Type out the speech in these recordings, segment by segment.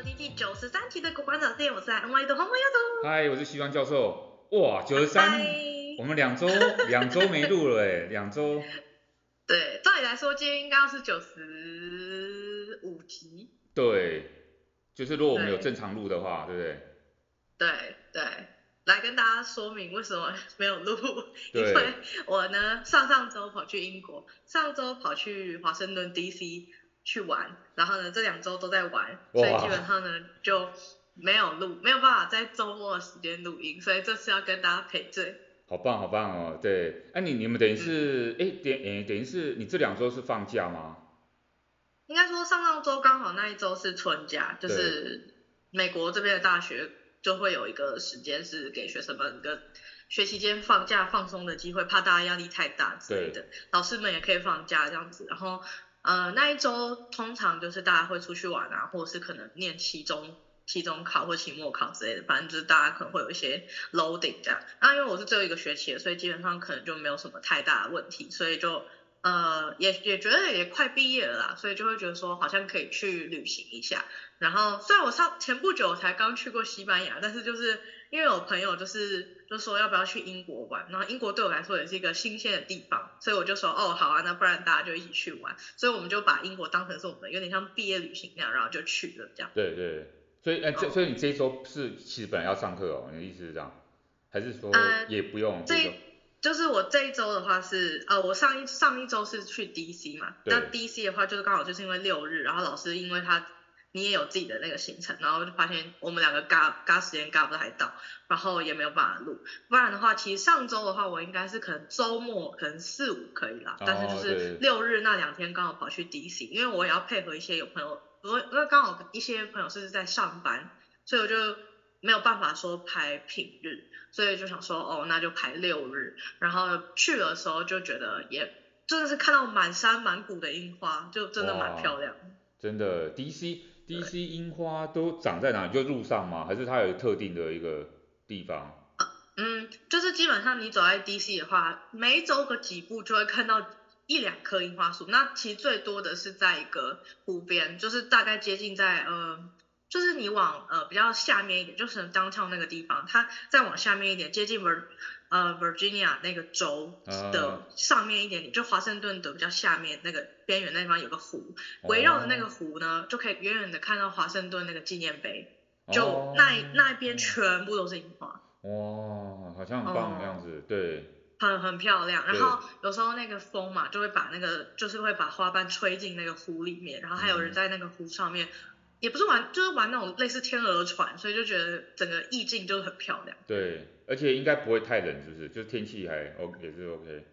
收听第九十三期的《国馆长》店，我是 NY 的黄黄丫头。嗨，我是西装教授。哇，九十三，我们两周 两周没录了哎，两周。对，照理来说，今天应该要是九十五集。对，就是如果我们有正常录的话，对不对？对对，来跟大家说明为什么没有录，因为我呢上上周跑去英国，上周跑去华盛顿 DC。去玩，然后呢，这两周都在玩，所以基本上呢就没有录，没有办法在周末的时间录音，所以这次要跟大家赔罪。好棒，好棒哦，对，哎、啊，你你们等于是，哎、嗯，等，哎，等于是你这两周是放假吗？应该说上上周刚好那一周是春假，就是美国这边的大学就会有一个时间是给学生们一个学期间放假放松的机会，怕大家压力太大之类的，老师们也可以放假这样子，然后。呃，那一周通常就是大家会出去玩啊，或者是可能念期中、期中考或期末考之类的，反正就是大家可能会有一些 loading 这样。那因为我是最后一个学期的，所以基本上可能就没有什么太大的问题，所以就呃也也觉得也快毕业了啦，所以就会觉得说好像可以去旅行一下。然后虽然我上前不久才刚去过西班牙，但是就是。因为我朋友就是就说要不要去英国玩，然后英国对我来说也是一个新鲜的地方，所以我就说哦好啊，那不然大家就一起去玩，所以我们就把英国当成是我们有点像毕业旅行那样，然后就去了这样。对对，所以哎所以你这一周是其实本来要上课哦，你的意思是这样，还是说也不用？呃、这就是我这一周的话是呃我上一上一周是去 DC 嘛，那 DC 的话就是刚好就是因为六日，然后老师因为他。你也有自己的那个行程，然后就发现我们两个嘎嘎时间嘎不太到，然后也没有办法录。不然的话，其实上周的话，我应该是可能周末可能四五可以啦，哦、但是就是六日那两天刚好跑去 DC，因为我也要配合一些有朋友，我因为刚好一些朋友是在上班，所以我就没有办法说排平日，所以就想说哦，那就排六日。然后去的时候就觉得也真的是看到满山满谷的樱花，就真的蛮漂亮。真的 DC。DC 樱花都长在哪里？就路上吗？还是它有特定的一个地方？嗯，就是基本上你走在 DC 的话，每走个几步就会看到一两棵樱花树。那其实最多的是在一个湖边，就是大概接近在呃，就是你往呃比较下面一点，就是 downtown 那个地方，它再往下面一点，接近 Vir 呃 Virginia 那个州的上面一点点，就华盛顿的比较下面那个边缘那地方有个湖，围绕着那个湖呢，就可以远远的看到华盛顿那个纪念碑，就那那一边全部都是樱花。哇，好像很棒的样子，对。很很漂亮，然后有时候那个风嘛，就会把那个就是会把花瓣吹进那个湖里面，然后还有人在那个湖上面。也不是玩，就是玩那种类似天鹅船，所以就觉得整个意境就很漂亮。对，而且应该不会太冷，是不是？就天气还 OK，也是 OK。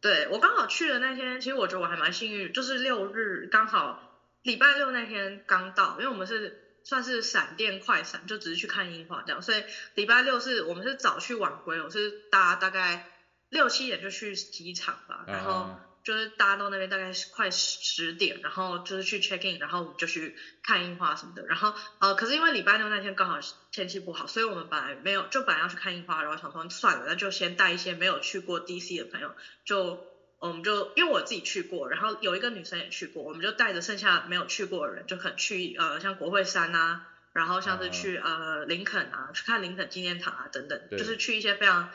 对，我刚好去的那天，其实我觉得我还蛮幸运，就是六日刚好礼拜六那天刚到，因为我们是算是闪电快闪，就只是去看樱花这样，所以礼拜六是我们是早去晚归，我是搭大概六七点就去机场吧，然后。啊就是大家到那边大概是快十点，然后就是去 check in，然后我们就去看樱花什么的。然后呃，可是因为礼拜六那天刚好天气不好，所以我们本来没有，就本来要去看樱花，然后想说算了，那就先带一些没有去过 DC 的朋友，就我们就因为我自己去过，然后有一个女生也去过，我们就带着剩下没有去过的人，就可能去呃像国会山啊，然后像是去呃林肯啊，去看林肯纪念塔啊等等，就是去一些非常。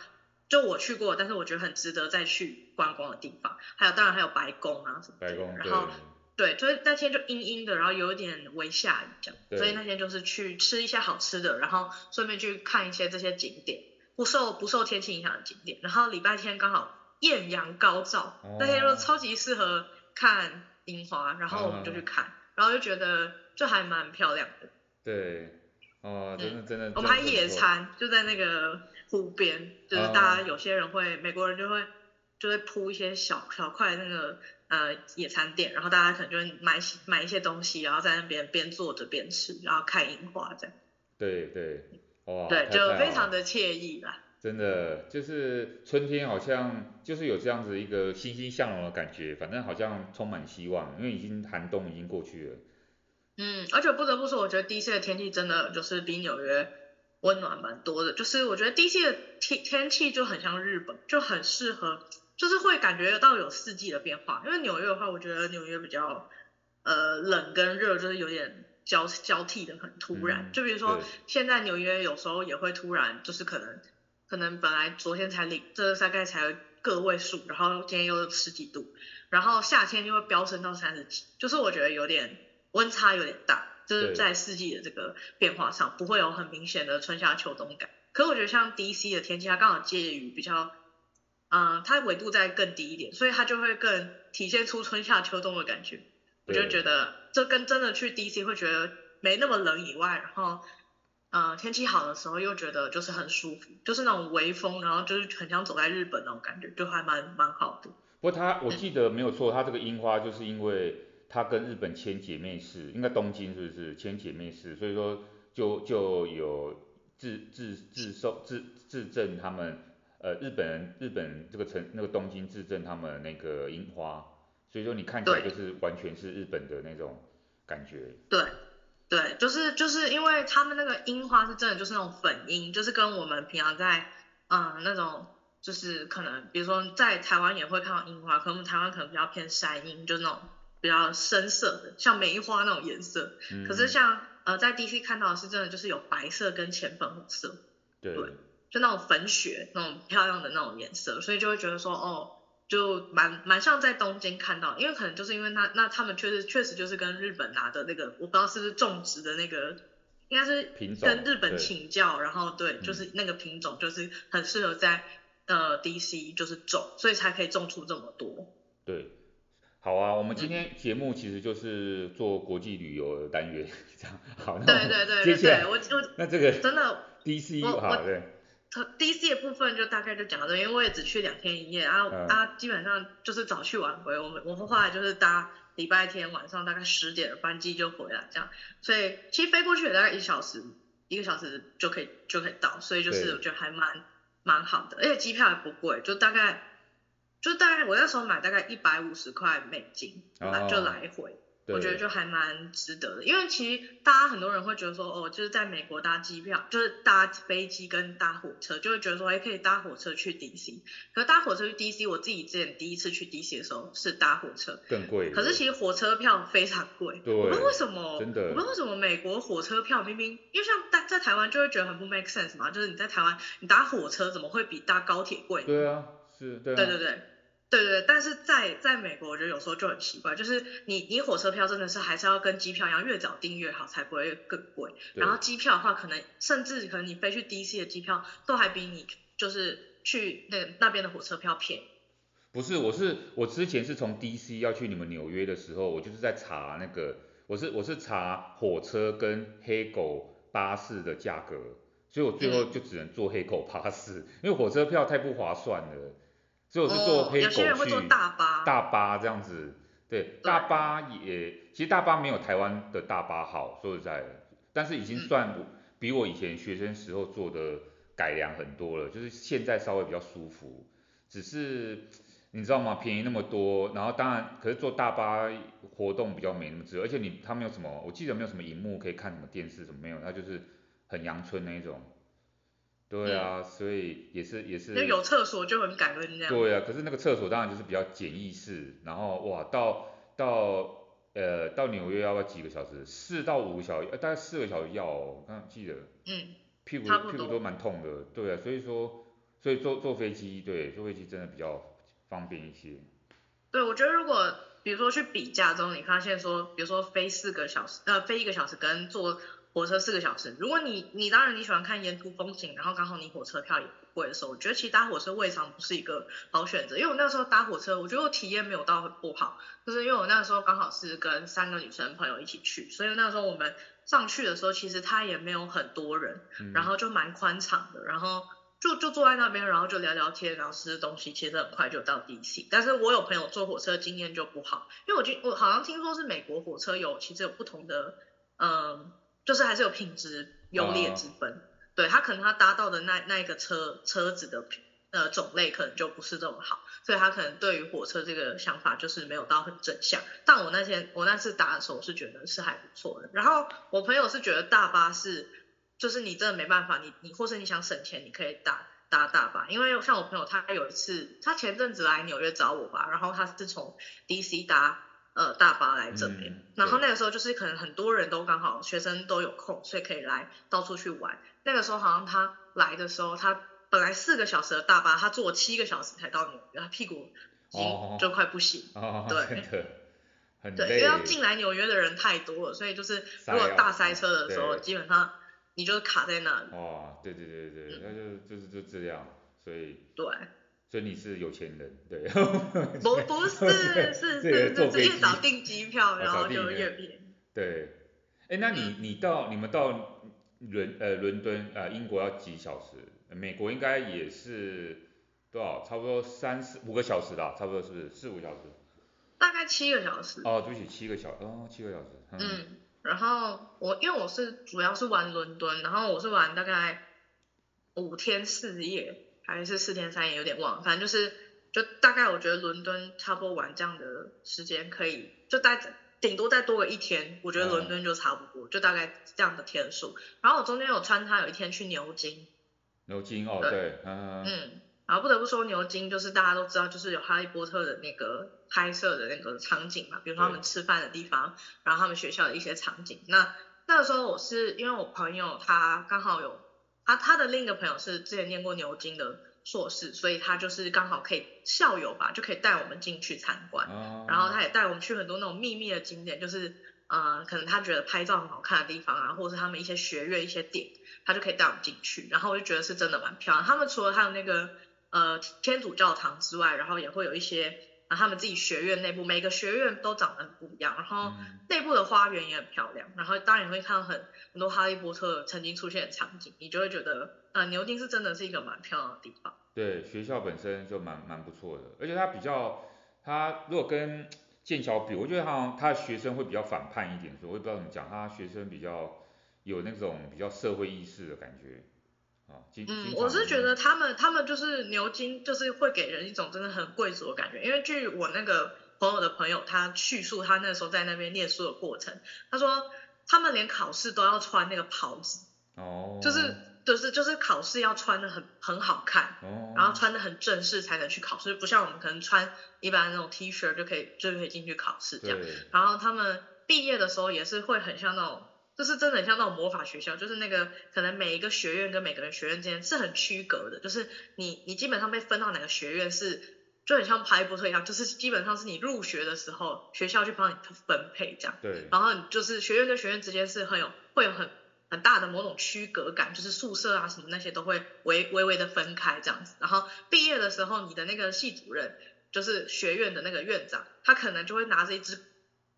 就我去过，但是我觉得很值得再去观光的地方，还有当然还有白宫啊什么的。白宫。然后对，所以那天就阴阴的，然后有一点微下雨这样，所以那天就是去吃一些好吃的，然后顺便去看一些这些景点，不受不受天气影响的景点。然后礼拜天刚好艳阳高照，哦、那天就超级适合看樱花，然后我们就去看，啊、然后就觉得就还蛮漂亮的。对，哦，真的真的。我们还野餐，就在那个。湖边就是大家有些人会，uh, 美国人就会就会铺一些小小块那个呃野餐垫，然后大家可能就会买买一些东西，然后在那边边坐着边吃，然后看樱花这样。对对，哇，对，就非常的惬意啦。真的，就是春天好像就是有这样子一个欣欣向荣的感觉，反正好像充满希望，因为已经寒冬已经过去了。嗯，而且不得不说，我觉得 DC 的天气真的就是比纽约。温暖蛮多的，就是我觉得第一季的天天气就很像日本，就很适合，就是会感觉到有四季的变化。因为纽约的话，我觉得纽约比较呃冷跟热，就是有点交交替的很突然，嗯、就比如说现在纽约有时候也会突然就是可能可能本来昨天才零，这大概才个位数，然后今天又十几度，然后夏天就会飙升到三十几，就是我觉得有点温差有点大，就是在四季的这个变化上不会有很明显的春夏秋冬感。可是我觉得像 DC 的天气，它刚好介于比较，嗯、呃，它纬度再更低一点，所以它就会更体现出春夏秋冬的感觉。我就觉得这跟真的去 DC 会觉得没那么冷以外，然后，呃，天气好的时候又觉得就是很舒服，就是那种微风，然后就是很像走在日本那种感觉，就还蛮蛮好的。不过它我记得没有错，它这个樱花就是因为它跟日本签姐妹市，应该东京是不是签姐妹市，所以说就就有。自自自受自自证他们，呃，日本人日本这个城那个东京自证他们那个樱花，所以说你看起来就是完全是日本的那种感觉。对对，就是就是因为他们那个樱花是真的就是那种粉樱，就是跟我们平常在嗯那种就是可能比如说在台湾也会看到樱花，可能我们台湾可能比较偏山樱，就是那种比较深色的，像梅花那种颜色。嗯、可是像呃，在 DC 看到的是真的就是有白色跟浅粉红色，对，对，就那种粉雪那种漂亮的那种颜色，所以就会觉得说哦，就蛮蛮像在东京看到，因为可能就是因为那那他们确实确实就是跟日本拿的那个，我不知道是不是种植的那个，应该是跟日本请教，然后对，就是那个品种就是很适合在呃 DC 就是种，所以才可以种出这么多。对。好啊，我们今天节目其实就是做国际旅游的单元，这样好。那对对对对对，我我那这个真的 DC 好对。DC 的部分就大概就讲到这，因为我也只去两天一夜，然后大家基本上就是早去晚回。我们我们后来就是搭礼拜天晚上大概十点的班机就回来这样，所以其实飞过去也大概一小时，一个小时就可以就可以到，所以就是我觉得还蛮蛮好的，而且机票也不贵，就大概。就大概我那时候买大概一百五十块美金，哦、就来回，我觉得就还蛮值得的。因为其实大家很多人会觉得说，哦，就是在美国搭机票，就是搭飞机跟搭火车，就会觉得说，哎，可以搭火车去 DC。可是搭火车去 DC，我自己之前第一次去 DC 的时候是搭火车，更贵。可是其实火车票非常贵，对，我不知道为什么，真的，我不知道为什么美国火车票明明，因为像在在台湾就会觉得很不 make sense 嘛，就是你在台湾你搭火车怎么会比搭高铁贵？对啊，是，对啊，对对对。对对对，但是在在美国，我觉得有时候就很奇怪，就是你你火车票真的是还是要跟机票一样，越早订越好，才不会更贵。然后机票的话，可能甚至可能你飞去 DC 的机票都还比你就是去那那边的火车票便宜。不是，我是我之前是从 DC 要去你们纽约的时候，我就是在查那个，我是我是查火车跟黑狗巴士的价格，所以我最后就只能坐黑狗巴士，嗯、因为火车票太不划算了。所以我是坐黑狗去，哦、大巴，大巴这样子，对，对。大巴也，其实大巴没有台湾的大巴好，说实在的，但是已经算比我以前学生时候坐的改良很多了，就是现在稍微比较舒服，只是你知道吗？便宜那么多，然后当然，可是坐大巴活动比较没那么值，而且你它没有什么，我记得没有什么荧幕可以看什么电视什么没有，它就是很阳春那一种。对啊，嗯、所以也是也是。那有厕所就很感恩这样。对啊，可是那个厕所当然就是比较简易式，然后哇，到到呃到纽约要不要几个小时？四到五个小时，呃大概四个小时要、哦，我刚刚记得。嗯。屁股屁股都蛮痛的，对啊，所以说所以坐坐飞机，对，坐飞机真的比较方便一些。对，我觉得如果比如说去比价中，你发现说，比如说飞四个小时，呃飞一个小时跟坐。火车四个小时，如果你你当然你喜欢看沿途风景，然后刚好你火车票也不贵的时候，我觉得其实搭火车未尝不是一个好选择。因为我那时候搭火车，我觉得我体验没有到很不好，就是因为我那时候刚好是跟三个女生朋友一起去，所以那时候我们上去的时候，其实它也没有很多人，然后就蛮宽敞的，然后就就坐在那边，然后就聊聊天，然后吃吃东西，其实很快就到 DC。但是我有朋友坐火车经验就不好，因为我听我好像听说是美国火车有其实有不同的嗯。就是还是有品质优劣之分，uh, 对，他可能他搭到的那那一个车车子的呃种类可能就不是这么好，所以他可能对于火车这个想法就是没有到很正向。但我那天我那次搭的时候是觉得是还不错的，然后我朋友是觉得大巴是就是你真的没办法，你你或是你想省钱，你可以搭搭大巴，因为像我朋友他有一次他前阵子来纽约找我吧，然后他是从 DC 搭呃大巴来这边，嗯、然后那个时候就是可能很多人都刚好学生都有空，所以可以来到处去玩。那个时候好像他来的时候，他本来四个小时的大巴，他坐七个小时才到纽约，他屁股已经就快不行。哦，对，对，因为要进来纽约的人太多了，所以就是如果大塞车的时候，基本上你就卡在那里。哦，对对对对，那就就是就这样，所以对。所以你是有钱人，对？不不是，是是是，直接早订机票，然后就越便宜。对，哎，那你你到你们到伦呃伦敦呃英国要几小时？美国应该也是多少？差不多三四五个小时啦，差不多是不是四五小时？大概七个小时。哦，对不起，七个小时，哦，七个小时。嗯，然后我因为我是主要是玩伦敦，然后我是玩大概五天四夜。还是四天三夜，有点忘了，反正就是，就大概我觉得伦敦差不多玩这样的时间可以，就待顶多再多个一天，我觉得伦敦就差不多，嗯、就大概这样的天数。然后我中间有穿插有一天去牛津。牛津哦，对，嗯，然后不得不说牛津就是大家都知道，就是有哈利波特的那个拍摄的那个场景嘛，比如说他们吃饭的地方，然后他们学校的一些场景。那那个时候我是因为我朋友他刚好有。他他的另一个朋友是之前念过牛津的硕士，所以他就是刚好可以校友吧，就可以带我们进去参观。Oh. 然后他也带我们去很多那种秘密的景点，就是呃，可能他觉得拍照很好看的地方啊，或者是他们一些学院一些点，他就可以带我们进去。然后我就觉得是真的蛮漂亮。他们除了还有那个呃天主教堂之外，然后也会有一些。他们自己学院内部每个学院都长得很不一样，然后内部的花园也很漂亮，然后当然也会看到很很多哈利波特曾经出现的场景，你就会觉得呃牛津是真的是一个蛮漂亮的地方。对，学校本身就蛮蛮不错的，而且它比较，它如果跟剑桥比，我觉得好像他的学生会比较反叛一点，所以我也不知道怎么讲，他学生比较有那种比较社会意识的感觉。嗯，我是觉得他们他们就是牛津，就是会给人一种真的很贵族的感觉。因为据我那个朋友的朋友，他叙述他那时候在那边念书的过程，他说他们连考试都要穿那个袍子，哦，就是就是就是考试要穿的很很好看，哦，然后穿的很正式才能去考试，不像我们可能穿一般那种 T 恤就可以就可以进去考试这样。对然后他们毕业的时候也是会很像那种。就是真的很像那种魔法学校，就是那个可能每一个学院跟每个人学院之间是很区隔的，就是你你基本上被分到哪个学院是就很像哈利波特一样，就是基本上是你入学的时候学校去帮你分配这样。对。然后就是学院跟学院之间是很有会有很很大的某种区隔感，就是宿舍啊什么那些都会微微微的分开这样子。然后毕业的时候，你的那个系主任就是学院的那个院长，他可能就会拿着一支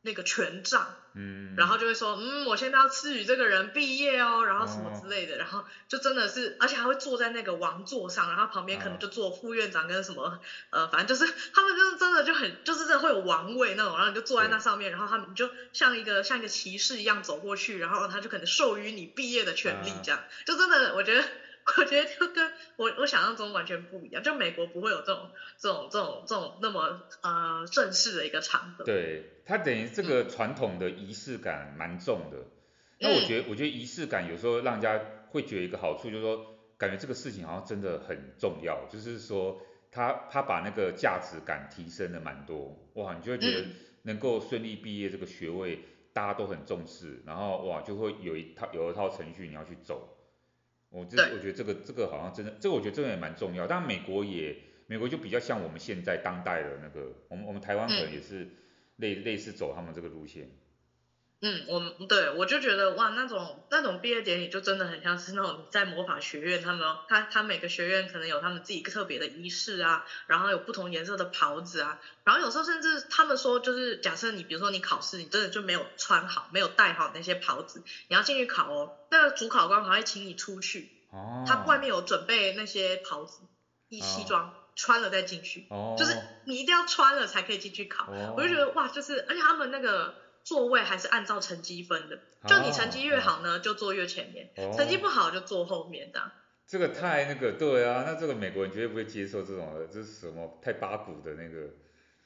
那个权杖。嗯，然后就会说，嗯，我现在要赐予这个人毕业哦，然后什么之类的，然后就真的是，而且还会坐在那个王座上，然后旁边可能就坐副院长跟什么，呃，反正就是他们就是真的就很，就是真的会有王位那种，然后你就坐在那上面，然后他们就像一个像一个骑士一样走过去，然后他就可能授予你毕业的权利这样，就真的我觉得。我觉得就跟我我想象中完全不一样，就美国不会有这种这种这种这种那么呃正式的一个场合。对，它等于这个传统的仪式感蛮重的。那、嗯、我觉得我觉得仪式感有时候让人家会觉得一个好处，就是说感觉这个事情好像真的很重要，就是说他他把那个价值感提升了蛮多。哇，你就会觉得能够顺利毕业这个学位大家都很重视，然后哇就会有一套有一套程序你要去走。我这我觉得这个这个好像真的，这个我觉得这个也蛮重要。但美国也，美国就比较像我们现在当代的那个，我们我们台湾可能也是类类似走他们这个路线。嗯，我对我就觉得哇，那种那种毕业典礼就真的很像是那种在魔法学院，他们他他每个学院可能有他们自己特别的仪式啊，然后有不同颜色的袍子啊，然后有时候甚至他们说就是假设你比如说你考试，你真的就没有穿好，没有戴好那些袍子，你要进去考哦，那个主考官还会请你出去，哦，他外面有准备那些袍子，一西装，哦，穿了再进去，哦，就是你一定要穿了才可以进去考，哦，我就觉得哇，就是而且他们那个。座位还是按照成绩分的，就你成绩越好呢，就坐越前面；成绩不好就坐后面的。这个太那个，对啊，那这个美国人绝对不会接受这种的，这是什么太八股的那个。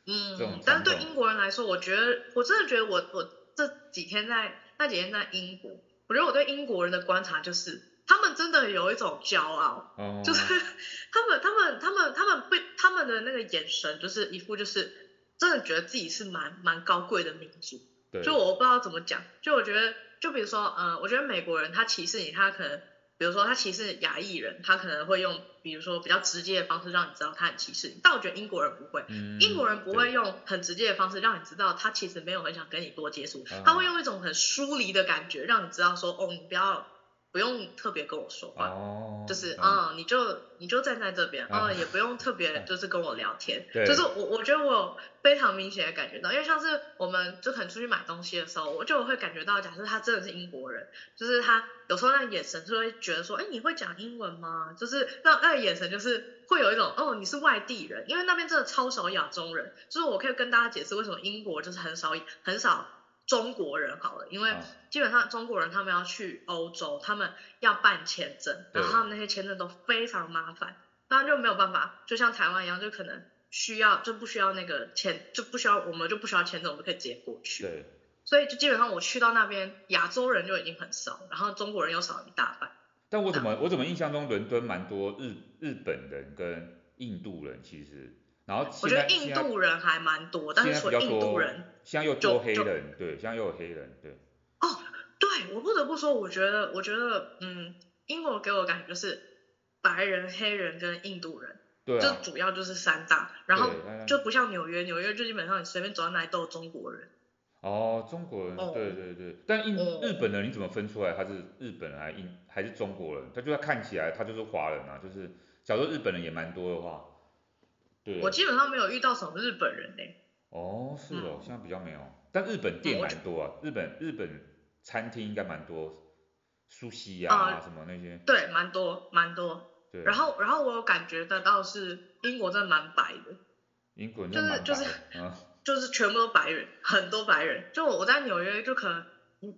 嗯，但对英国人来说，我觉得我真的觉得我我这几天在那几天在英国，我觉得我对英国人的观察就是，他们真的有一种骄傲，就是 他们他们他们他们被他们的那个眼神就是一副就是。真的觉得自己是蛮蛮高贵的民族。对。就我不知道怎么讲，就我觉得，就比如说，呃，我觉得美国人他歧视你，他可能。比如说他歧视亚裔人，他可能会用比如说比较直接的方式让你知道他很歧视你。但我觉得英国人不会，嗯、英国人不会用很直接的方式让你知道他其实没有很想跟你多接触，嗯、他会用一种很疏离的感觉让你知道说，哦，你不要。不用特别跟我说话，oh, 就是啊、嗯，你就你就站在这边，啊、嗯，也不用特别就是跟我聊天，就是我我觉得我非常明显的感觉到，因为像是我们就可能出去买东西的时候，我就会感觉到，假设他真的是英国人，就是他有时候那眼神就会觉得说，哎，你会讲英文吗？就是那那个眼神就是会有一种，哦，你是外地人，因为那边真的超少亚洲人，就是我可以跟大家解释为什么英国就是很少很少。中国人好了，因为基本上中国人他们要去欧洲，他们要办签证，然后他们那些签证都非常麻烦，当然就没有办法，就像台湾一样，就可能需要就不需要那个签，就不需要我们就不需要签证，我们可以直接过去。对。所以就基本上我去到那边，亚洲人就已经很少，然后中国人又少一大半。但我怎么我怎么印象中伦敦蛮多日日本人跟印度人其实。然后我觉得印度人还蛮多，但是除了印度人，现在又多黑人，对，现在又有黑人，对。哦，对，我不得不说，我觉得，我觉得，嗯，英国给我的感觉就是白人、黑人跟印度人，对、啊，就主要就是三大，然后就不像纽约，纽约就基本上你随便走到哪里都有中国人。哦，中国人，哦、对对对，但印、哦、日本人你怎么分出来他是日本人还是印还是中国人？他就要看起来他就是华人啊，就是假如日本人也蛮多的话。我基本上没有遇到什么日本人呢、欸。哦，是哦，嗯、现在比较没有。但日本店蛮多啊，日本日本餐厅应该蛮多，苏西啊什么那些。对，蛮多蛮多。对。然后然后我有感觉得到是英国真的蛮白的。英国真的白的。就是就是、嗯、就是全部都白人，很多白人。就我在纽约就可能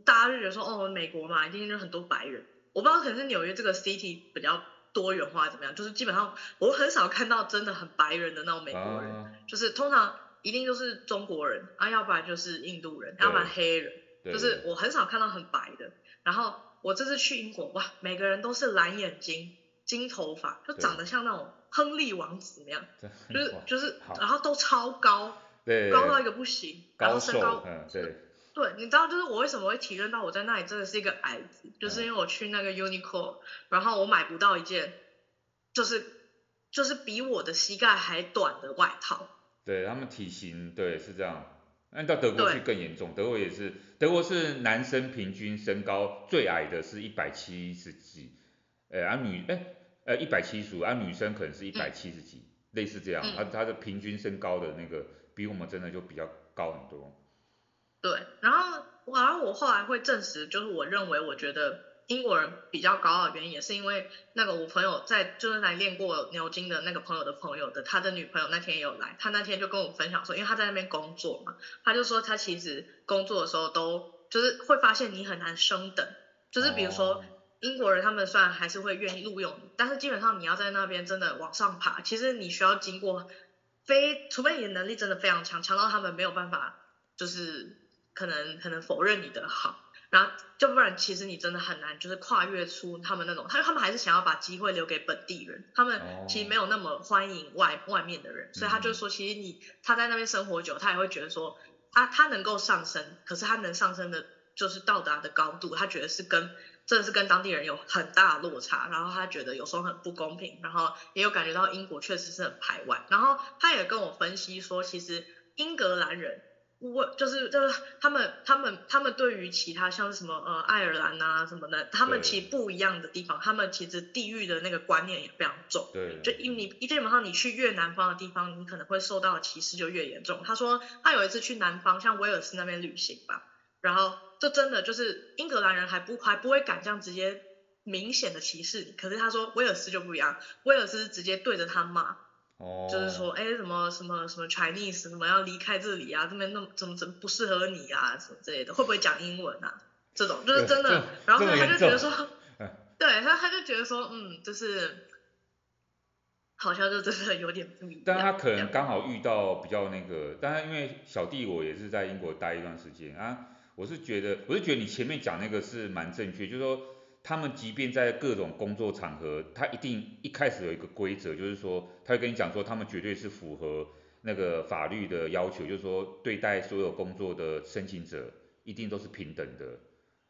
大家就觉得说哦，美国嘛，一定就很多白人。我不知道可能是纽约这个 city 比较。多元化怎么样？就是基本上我很少看到真的很白人的那种美国人，啊、就是通常一定就是中国人啊，要不然就是印度人，要不然黑人，就是我很少看到很白的。然后我这次去英国，哇，每个人都是蓝眼睛、金头发，就长得像那种亨利王子那样，就是就是，然后都超高，高到一个不行，然后身高，嗯，对。对，你知道就是我为什么会体认到我在那里真的是一个矮子，就是因为我去那个 Uniqlo，然后我买不到一件，就是就是比我的膝盖还短的外套。对，他们体型，对，是这样。那到德国去更严重，德国也是，德国是男生平均身高最矮的是一百七十几，呃，而女，哎，呃，一百七十五，而女生可能是一百七十几，嗯、类似这样，他他的平均身高的那个比我们真的就比较高很多。对，然后，然后我后来会证实，就是我认为，我觉得英国人比较高傲的原因，也是因为那个我朋友在就是来练过牛津的那个朋友的朋友的他的女朋友那天也有来，他那天就跟我分享说，因为他在那边工作嘛，他就说他其实工作的时候都就是会发现你很难升等，就是比如说英国人他们虽然还是会愿意录用你，但是基本上你要在那边真的往上爬，其实你需要经过非，除非你的能力真的非常强，强到他们没有办法就是。可能可能否认你的好，然后就不然其实你真的很难，就是跨越出他们那种，他他们还是想要把机会留给本地人，他们其实没有那么欢迎外外面的人，所以他就说，其实你他在那边生活久，他也会觉得说，他他能够上升，可是他能上升的，就是到达的高度，他觉得是跟真的是跟当地人有很大的落差，然后他觉得有时候很不公平，然后也有感觉到英国确实是很排外，然后他也跟我分析说，其实英格兰人。我就是就是他们他们他们对于其他像是什么呃爱尔兰啊什么的，他们其实不一样的地方，他们其实地域的那个观念也非常重。对。就一你基本上你去越南方的地方，你可能会受到的歧视就越严重。他说他有一次去南方，像威尔斯那边旅行吧，然后就真的就是英格兰人还不还不会敢这样直接明显的歧视你，可是他说威尔斯就不一样，威尔斯是直接对着他骂。就是说，哎，什么什么什么 Chinese，什么要离开这里啊？这边那么怎么怎么不适合你啊？什么之类的，会不会讲英文啊？这种就是真的。然后他就觉得说，对，他他就觉得说，嗯，就是好像就真的有点不一样。但他可能刚好遇到比较那个，但是因为小弟我也是在英国待一段时间啊，我是觉得，我是觉得你前面讲那个是蛮正确，就是说。他们即便在各种工作场合，他一定一开始有一个规则，就是说，他会跟你讲说，他们绝对是符合那个法律的要求，就是说对待所有工作的申请者一定都是平等的。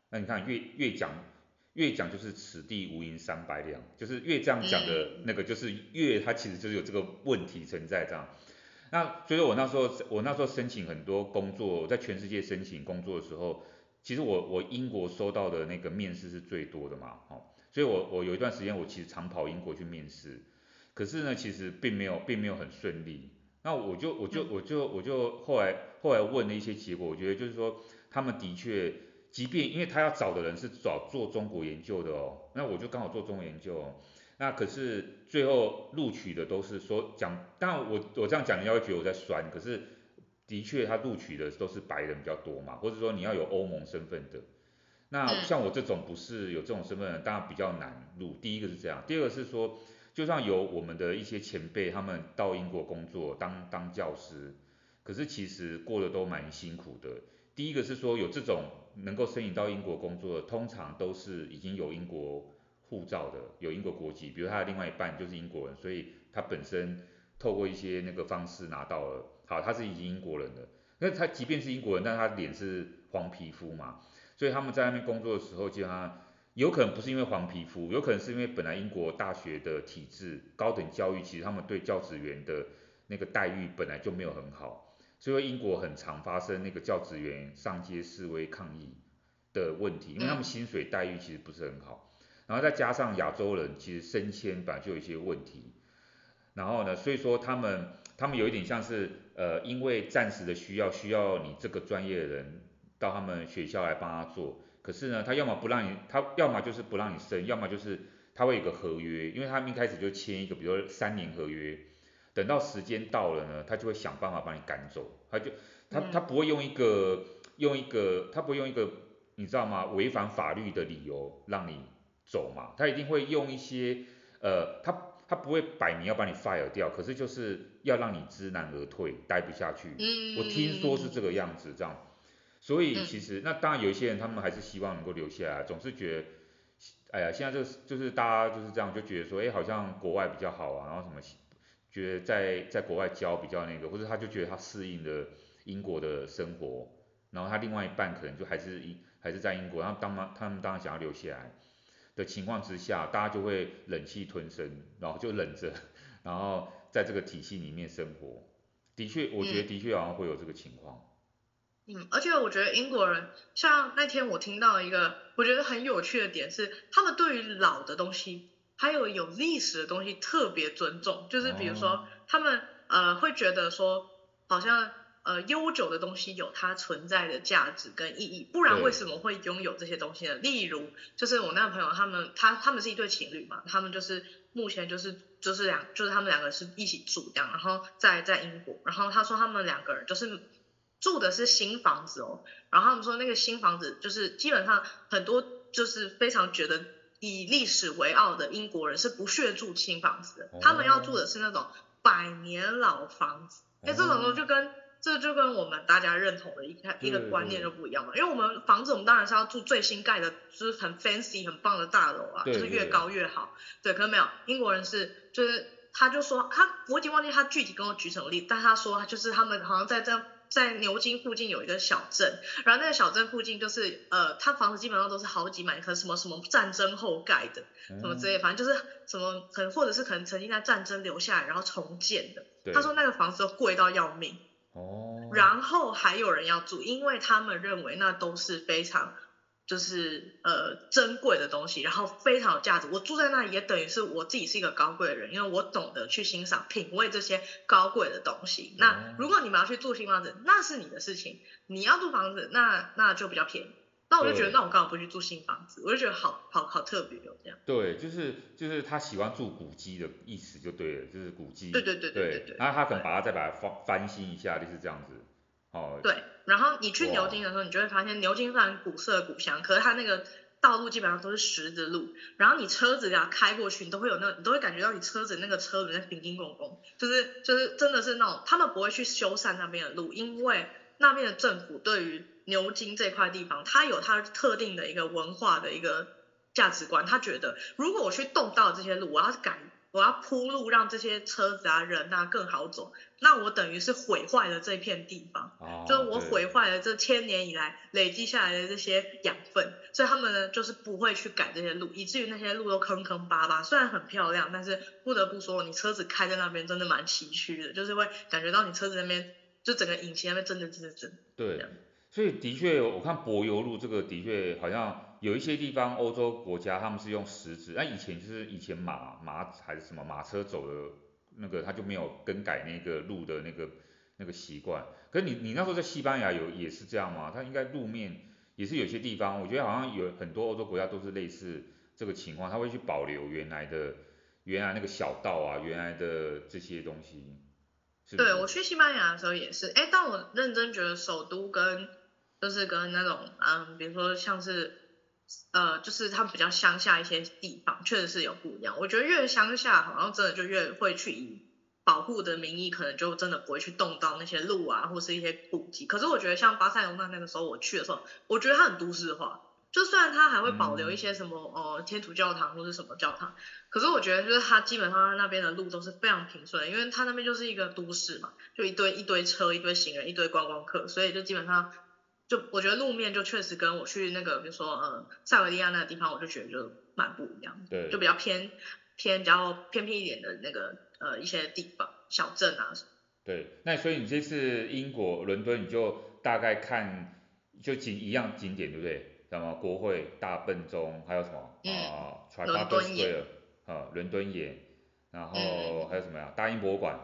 那你看越越讲越讲就是此地无银三百两，就是越这样讲的那个就是越它其实就是有这个问题存在这样。那所以我那时候我那时候申请很多工作，在全世界申请工作的时候，其实我我英国收到的那个面试是最多的嘛，哦，所以我我有一段时间我其实常跑英国去面试，可是呢其实并没有并没有很顺利。那我就我就我就我就后来后来问了一些结果，我觉得就是说他们的确，即便因为他要找的人是找做中国研究的哦，那我就刚好做中国研究哦。那可是最后录取的都是说讲，当然我我这样讲你要会觉得我在酸，可是的确他录取的都是白人比较多嘛，或者说你要有欧盟身份的。那像我这种不是有这种身份的，当然比较难录。第一个是这样，第二个是说，就算有我们的一些前辈他们到英国工作当当教师，可是其实过得都蛮辛苦的。第一个是说有这种能够申请到英国工作的，通常都是已经有英国。护照的有英国国籍，比如他的另外一半就是英国人，所以他本身透过一些那个方式拿到了，好，他是已经英国人了。那他即便是英国人，但他脸是黄皮肤嘛，所以他们在那边工作的时候，基本上有可能不是因为黄皮肤，有可能是因为本来英国大学的体制高等教育，其实他们对教职员的那个待遇本来就没有很好，所以英国很常发生那个教职员上街示威抗议的问题，因为他们薪水待遇其实不是很好。然后再加上亚洲人其实升迁本来就有一些问题，然后呢，所以说他们他们有一点像是呃，因为暂时的需要，需要你这个专业的人到他们学校来帮他做，可是呢，他要么不让你，他要么就是不让你升，要么就是他会有个合约，因为他们一开始就签一个，比如说三年合约，等到时间到了呢，他就会想办法把你赶走，他就他他不会用一个用一个他不会用一个你知道吗？违反法律的理由让你。走嘛，他一定会用一些，呃，他他不会摆明要把你 fire 掉，可是就是要让你知难而退，待不下去。嗯。我听说是这个样子，这样。所以其实那当然有一些人，他们还是希望能够留下来，总是觉得，哎呀，现在就是就是大家就是这样，就觉得说，哎，好像国外比较好啊，然后什么，觉得在在国外教比较那个，或者他就觉得他适应了英国的生活，然后他另外一半可能就还是英还是在英国，然后当嘛他们当然想要留下来。的情况之下，大家就会忍气吞声，然后就忍着，然后在这个体系里面生活。的确，我觉得的确好像会有这个情况。嗯，而且我觉得英国人，像那天我听到一个我觉得很有趣的点是，他们对于老的东西，还有有历史的东西特别尊重，就是比如说、哦、他们呃会觉得说，好像。呃，悠久的东西有它存在的价值跟意义，不然为什么会拥有这些东西呢？例如，就是我那个朋友他们，他他们是一对情侣嘛，他们就是目前就是就是两，就是他们两个是一起住这样，然后在在英国，然后他说他们两个人就是住的是新房子哦，然后他们说那个新房子就是基本上很多就是非常觉得以历史为傲的英国人是不屑住新房子的，他们要住的是那种百年老房子，哎，这种东西就跟。这就跟我们大家认同的一个一个观念就不一样了，因为我们房子我们当然是要住最新盖的，就是很 fancy 很棒的大楼啊，就是越高越好。对，可是没有，英国人是就是他就说他我已经忘记他具体跟我举什么例，但他说就是他们好像在这在牛津附近有一个小镇，然后那个小镇附近就是呃他房子基本上都是好几百，可什么什么战争后盖的，什么之类，反正就是什么可能或者是可能曾经在战争留下来然后重建的。他说那个房子都贵到要命。哦，然后还有人要住，因为他们认为那都是非常就是呃珍贵的东西，然后非常有价值。我住在那里也等于是我自己是一个高贵的人，因为我懂得去欣赏、品味这些高贵的东西。那如果你们要去住新房子，那是你的事情。你要住房子，那那就比较便宜。那我就觉得，那我刚好不去住新房子，我就觉得好好好特别哦，这样。对，就是就是他喜欢住古迹的意思就对了，就是古迹。对对对对对对。然后他可能把它再把它翻翻新一下，就是这样子。哦。对，然后你去牛津的时候，你就会发现牛津虽然古色古香，可是它那个道路基本上都是石子路，然后你车子要开过去，你都会有那个，你都会感觉到你车子那个车轮在叮叮咣咣，就是就是真的是那种，他们不会去修缮那边的路，因为那边的政府对于牛津这块地方，它有它特定的一个文化的一个价值观。他觉得，如果我去动到这些路，我要改我要铺路让这些车子啊人啊更好走，那我等于是毁坏了这片地方，哦、就是我毁坏了这千年以来累积下来的这些养分，所以他们呢就是不会去改这些路，以至于那些路都坑坑巴巴，虽然很漂亮，但是不得不说，你车子开在那边真的蛮崎岖的，就是会感觉到你车子那边就整个引擎那边震震震震。对。所以的确，我看柏油路这个的确好像有一些地方欧洲国家他们是用石子，那以前就是以前马马还是什么马车走的那个，他就没有更改那个路的那个那个习惯。可是你你那时候在西班牙有也是这样吗？它应该路面也是有些地方，我觉得好像有很多欧洲国家都是类似这个情况，他会去保留原来的原来那个小道啊，原来的这些东西。是？对，我去西班牙的时候也是，哎，但我认真觉得首都跟就是跟那种，嗯，比如说像是，呃，就是他们比较乡下一些地方，确实是有不一样。我觉得越乡下，好像真的就越会去以保护的名义，可能就真的不会去动到那些路啊，或是一些古迹。可是我觉得像巴塞罗那那个时候我去的时候，我觉得它很都市化。就虽然它还会保留一些什么，呃，天主教堂或是什么教堂，可是我觉得就是它基本上那边的路都是非常平顺，因为它那边就是一个都市嘛，就一堆一堆车，一堆行人，一堆观光客，所以就基本上。就我觉得路面就确实跟我去那个，比如说呃塞维利亚那个地方，我就觉得就蛮不一样，对，就比较偏偏比较偏僻一点的那个呃一些地方小镇啊。对，那所以你这次英国伦敦你就大概看就景一样景点对不对？什么国会大笨钟，还有什么啊？伦敦眼啊，伦敦眼，然后还有什么呀？大英博物馆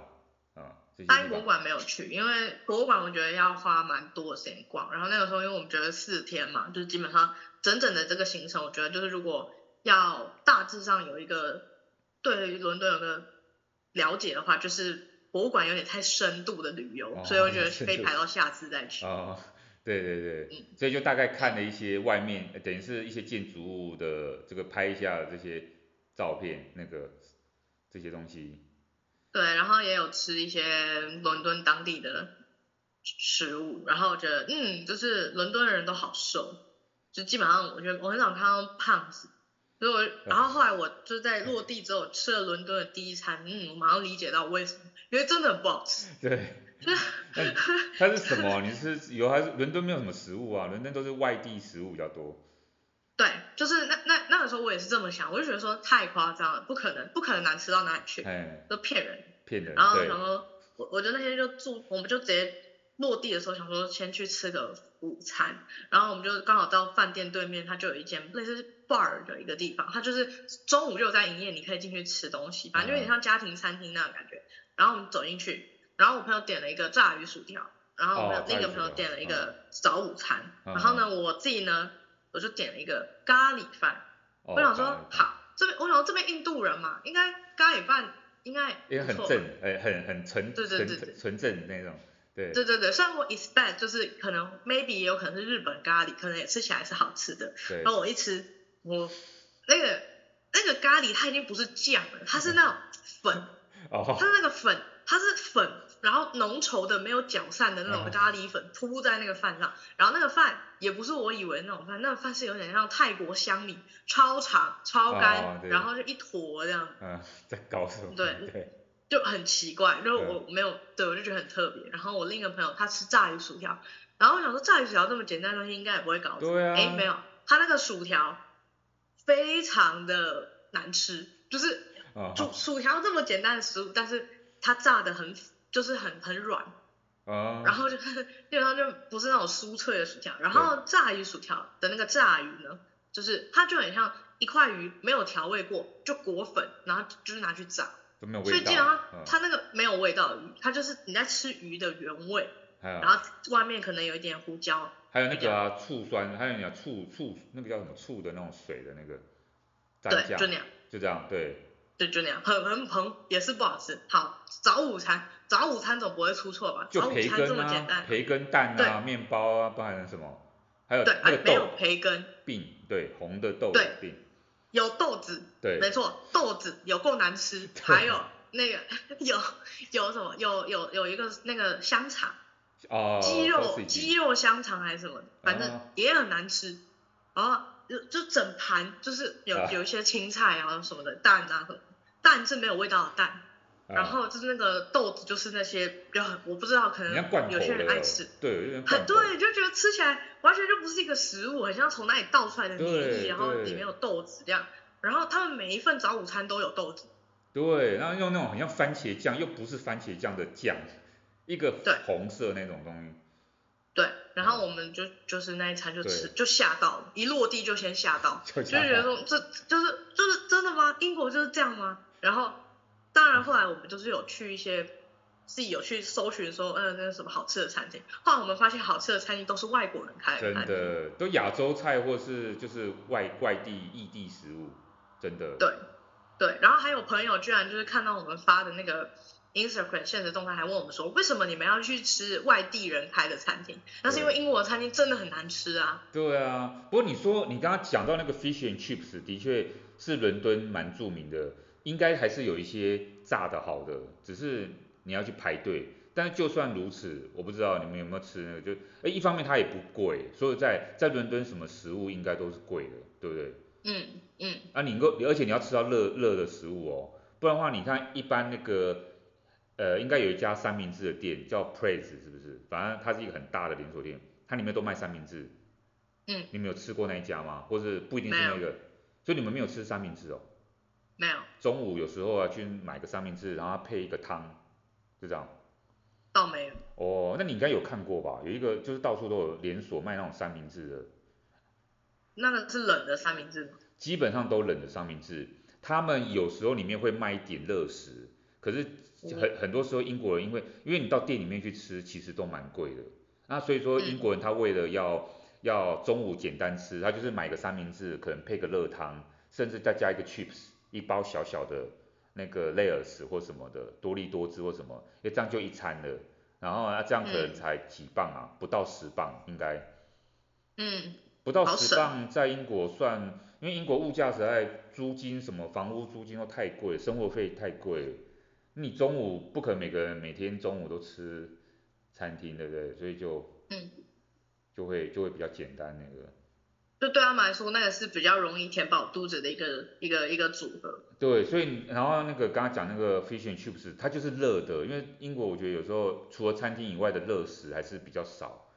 啊。大英博物馆没有去，因为博物馆我觉得要花蛮多的时间逛。然后那个时候，因为我们觉得四天嘛，就是基本上整整的这个行程，我觉得就是如果要大致上有一个对伦敦有个了解的话，就是博物馆有点太深度的旅游，哦、所以我觉得 可以排到下次再去。哦，对对对，嗯、所以就大概看了一些外面，等于是一些建筑物的这个拍一下这些照片，那个这些东西。对，然后也有吃一些伦敦当地的食物，然后我觉得，嗯，就是伦敦的人都好瘦，就基本上我觉得我很少看到胖子，所以我，然后后来我就在落地之后吃了伦敦的第一餐，嗯，我马上理解到为什么，因为真的很不好吃。对，它是什么？你是有还是伦敦没有什么食物啊？伦敦都是外地食物比较多。对，就是那那那个时候我也是这么想，我就觉得说太夸张了，不可能，不可能难吃到哪里去，都骗人，骗人。然后想说，我我就那天就住，我们就直接落地的时候想说先去吃个午餐，然后我们就刚好到饭店对面，它就有一间类似 bar 的一个地方，它就是中午就有在营业，你可以进去吃东西，反正就有点像家庭餐厅那种感觉。然后我们走进去，然后我朋友点了一个炸鱼薯条，然后我们另一个朋友点了一个早午餐，然后呢我自己呢。我就点了一个咖喱饭，哦、我想说好，这边我想说这边印度人嘛，应该咖喱饭应该也很正，哎，很很纯对对对纯正那种，对。对对对，虽然我 expect 就是可能 maybe 也有可能是日本咖喱，可能也吃起来是好吃的，对。然后我一吃，我那个那个咖喱它已经不是酱了，它是那种粉，哦，它是那个粉，它是粉。然后浓稠的没有搅散的那种咖喱粉铺在那个饭上，然后那个饭也不是我以为那种饭，那个饭是有点像泰国香米，超长超干，然后就一坨这样。嗯，在搞什么？对对，就很奇怪，就我没有，对我就觉得很特别。然后我另一个朋友他吃炸鱼薯条，然后我想说炸鱼薯条这么简单的东西应该也不会搞。对啊。哎，没有，他那个薯条非常的难吃，就是薯薯条这么简单的食物，但是它炸的很。就是很很软，啊，然后就是基本上就不是那种酥脆的薯条，然后炸鱼薯条的那个炸鱼呢，就是它就很像一块鱼没有调味过就裹粉，然后就是拿去炸，都没有。味道，所以基本上它那个没有味道的鱼，它就是你在吃鱼的原味，然后外面可能有一点胡椒，还有那个啊醋酸，还有那个醋醋那个叫什么醋的那种水的那个蘸酱，对，就那样，就这样，对。对，就那样，很很蓬也是不好吃。好，早午餐，早午餐总不会出错吧？就培根啊，早午餐这么简单，培根蛋啊，面包啊，不然什么？还有那个豆，没有培根饼，对，红的豆饼，有豆子，对，没错，豆子有够难吃。还有那个有有什么？有有有一个那个香肠，哦，鸡肉鸡肉香肠还是什么？反正也很难吃。然后就就整盘就是有有一些青菜啊什么的蛋啊什么。蛋是没有味道的蛋。然后就是那个豆子，就是那些比较，我不知道，可能有些人爱吃，对，很对，就觉得吃起来完全就不是一个食物，很像从那里倒出来的黏液，然后里面有豆子这样。然后他们每一份早午餐都有豆子。对，然后用那种很像番茄酱，又不是番茄酱的酱，一个红色那种东西。对，然后我们就就是那一餐就吃，就吓到了，一落地就先吓到，就觉得说这就是就是真的吗？英国就是这样吗？然后。当然，后来我们就是有去一些自己有去搜寻说，嗯，那什么好吃的餐厅。后来我们发现，好吃的餐厅都是外国人开的，真的，都亚洲菜或是就是外外地异地食物，真的。对对，然后还有朋友居然就是看到我们发的那个 Instagram 现实动态，还问我们说，为什么你们要去吃外地人开的餐厅？那是因为英国的餐厅真的很难吃啊。对啊，不过你说你刚刚讲到那个 Fish and Chips，的确是伦敦蛮著名的。应该还是有一些炸的好的，只是你要去排队。但是就算如此，我不知道你们有没有吃那个，就哎，一方面它也不贵，所以在在伦敦什么食物应该都是贵的，对不对？嗯嗯。啊，你够，而且你要吃到热热的食物哦，不然的话，你看一般那个，呃，应该有一家三明治的店叫 Praise，是不是？反正它是一个很大的连锁店，它里面都卖三明治。嗯。你们有吃过那一家吗？或是不一定是那个？所以你们没有吃三明治哦。没有。中午有时候啊，去买个三明治，然后配一个汤，就这样。倒没有。哦，那你应该有看过吧？有一个就是到处都有连锁卖那种三明治的。那个是冷的三明治吗？基本上都冷的三明治，他们有时候里面会卖一点热食，可是很很多时候英国人因为因为你到店里面去吃，其实都蛮贵的。那所以说英国人他为了要、嗯、要中午简单吃，他就是买个三明治，可能配个热汤，甚至再加一个 chips。一包小小的那个 layers 或什么的多利多汁或什么，因为这样就一餐了，然后啊这样可能才几磅啊，嗯、不到十磅应该，嗯，不到十磅在英国算，因为英国物价实在租金什么房屋租金都太贵，生活费太贵，你中午不可能每个人每天中午都吃餐厅对不对？所以就，嗯，就会就会比较简单那个。就对他们来说，那个是比较容易填饱肚子的一个一个一个组合。对，所以然后那个刚刚讲那个 fish and chips，它就是热的，因为英国我觉得有时候除了餐厅以外的热食还是比较少，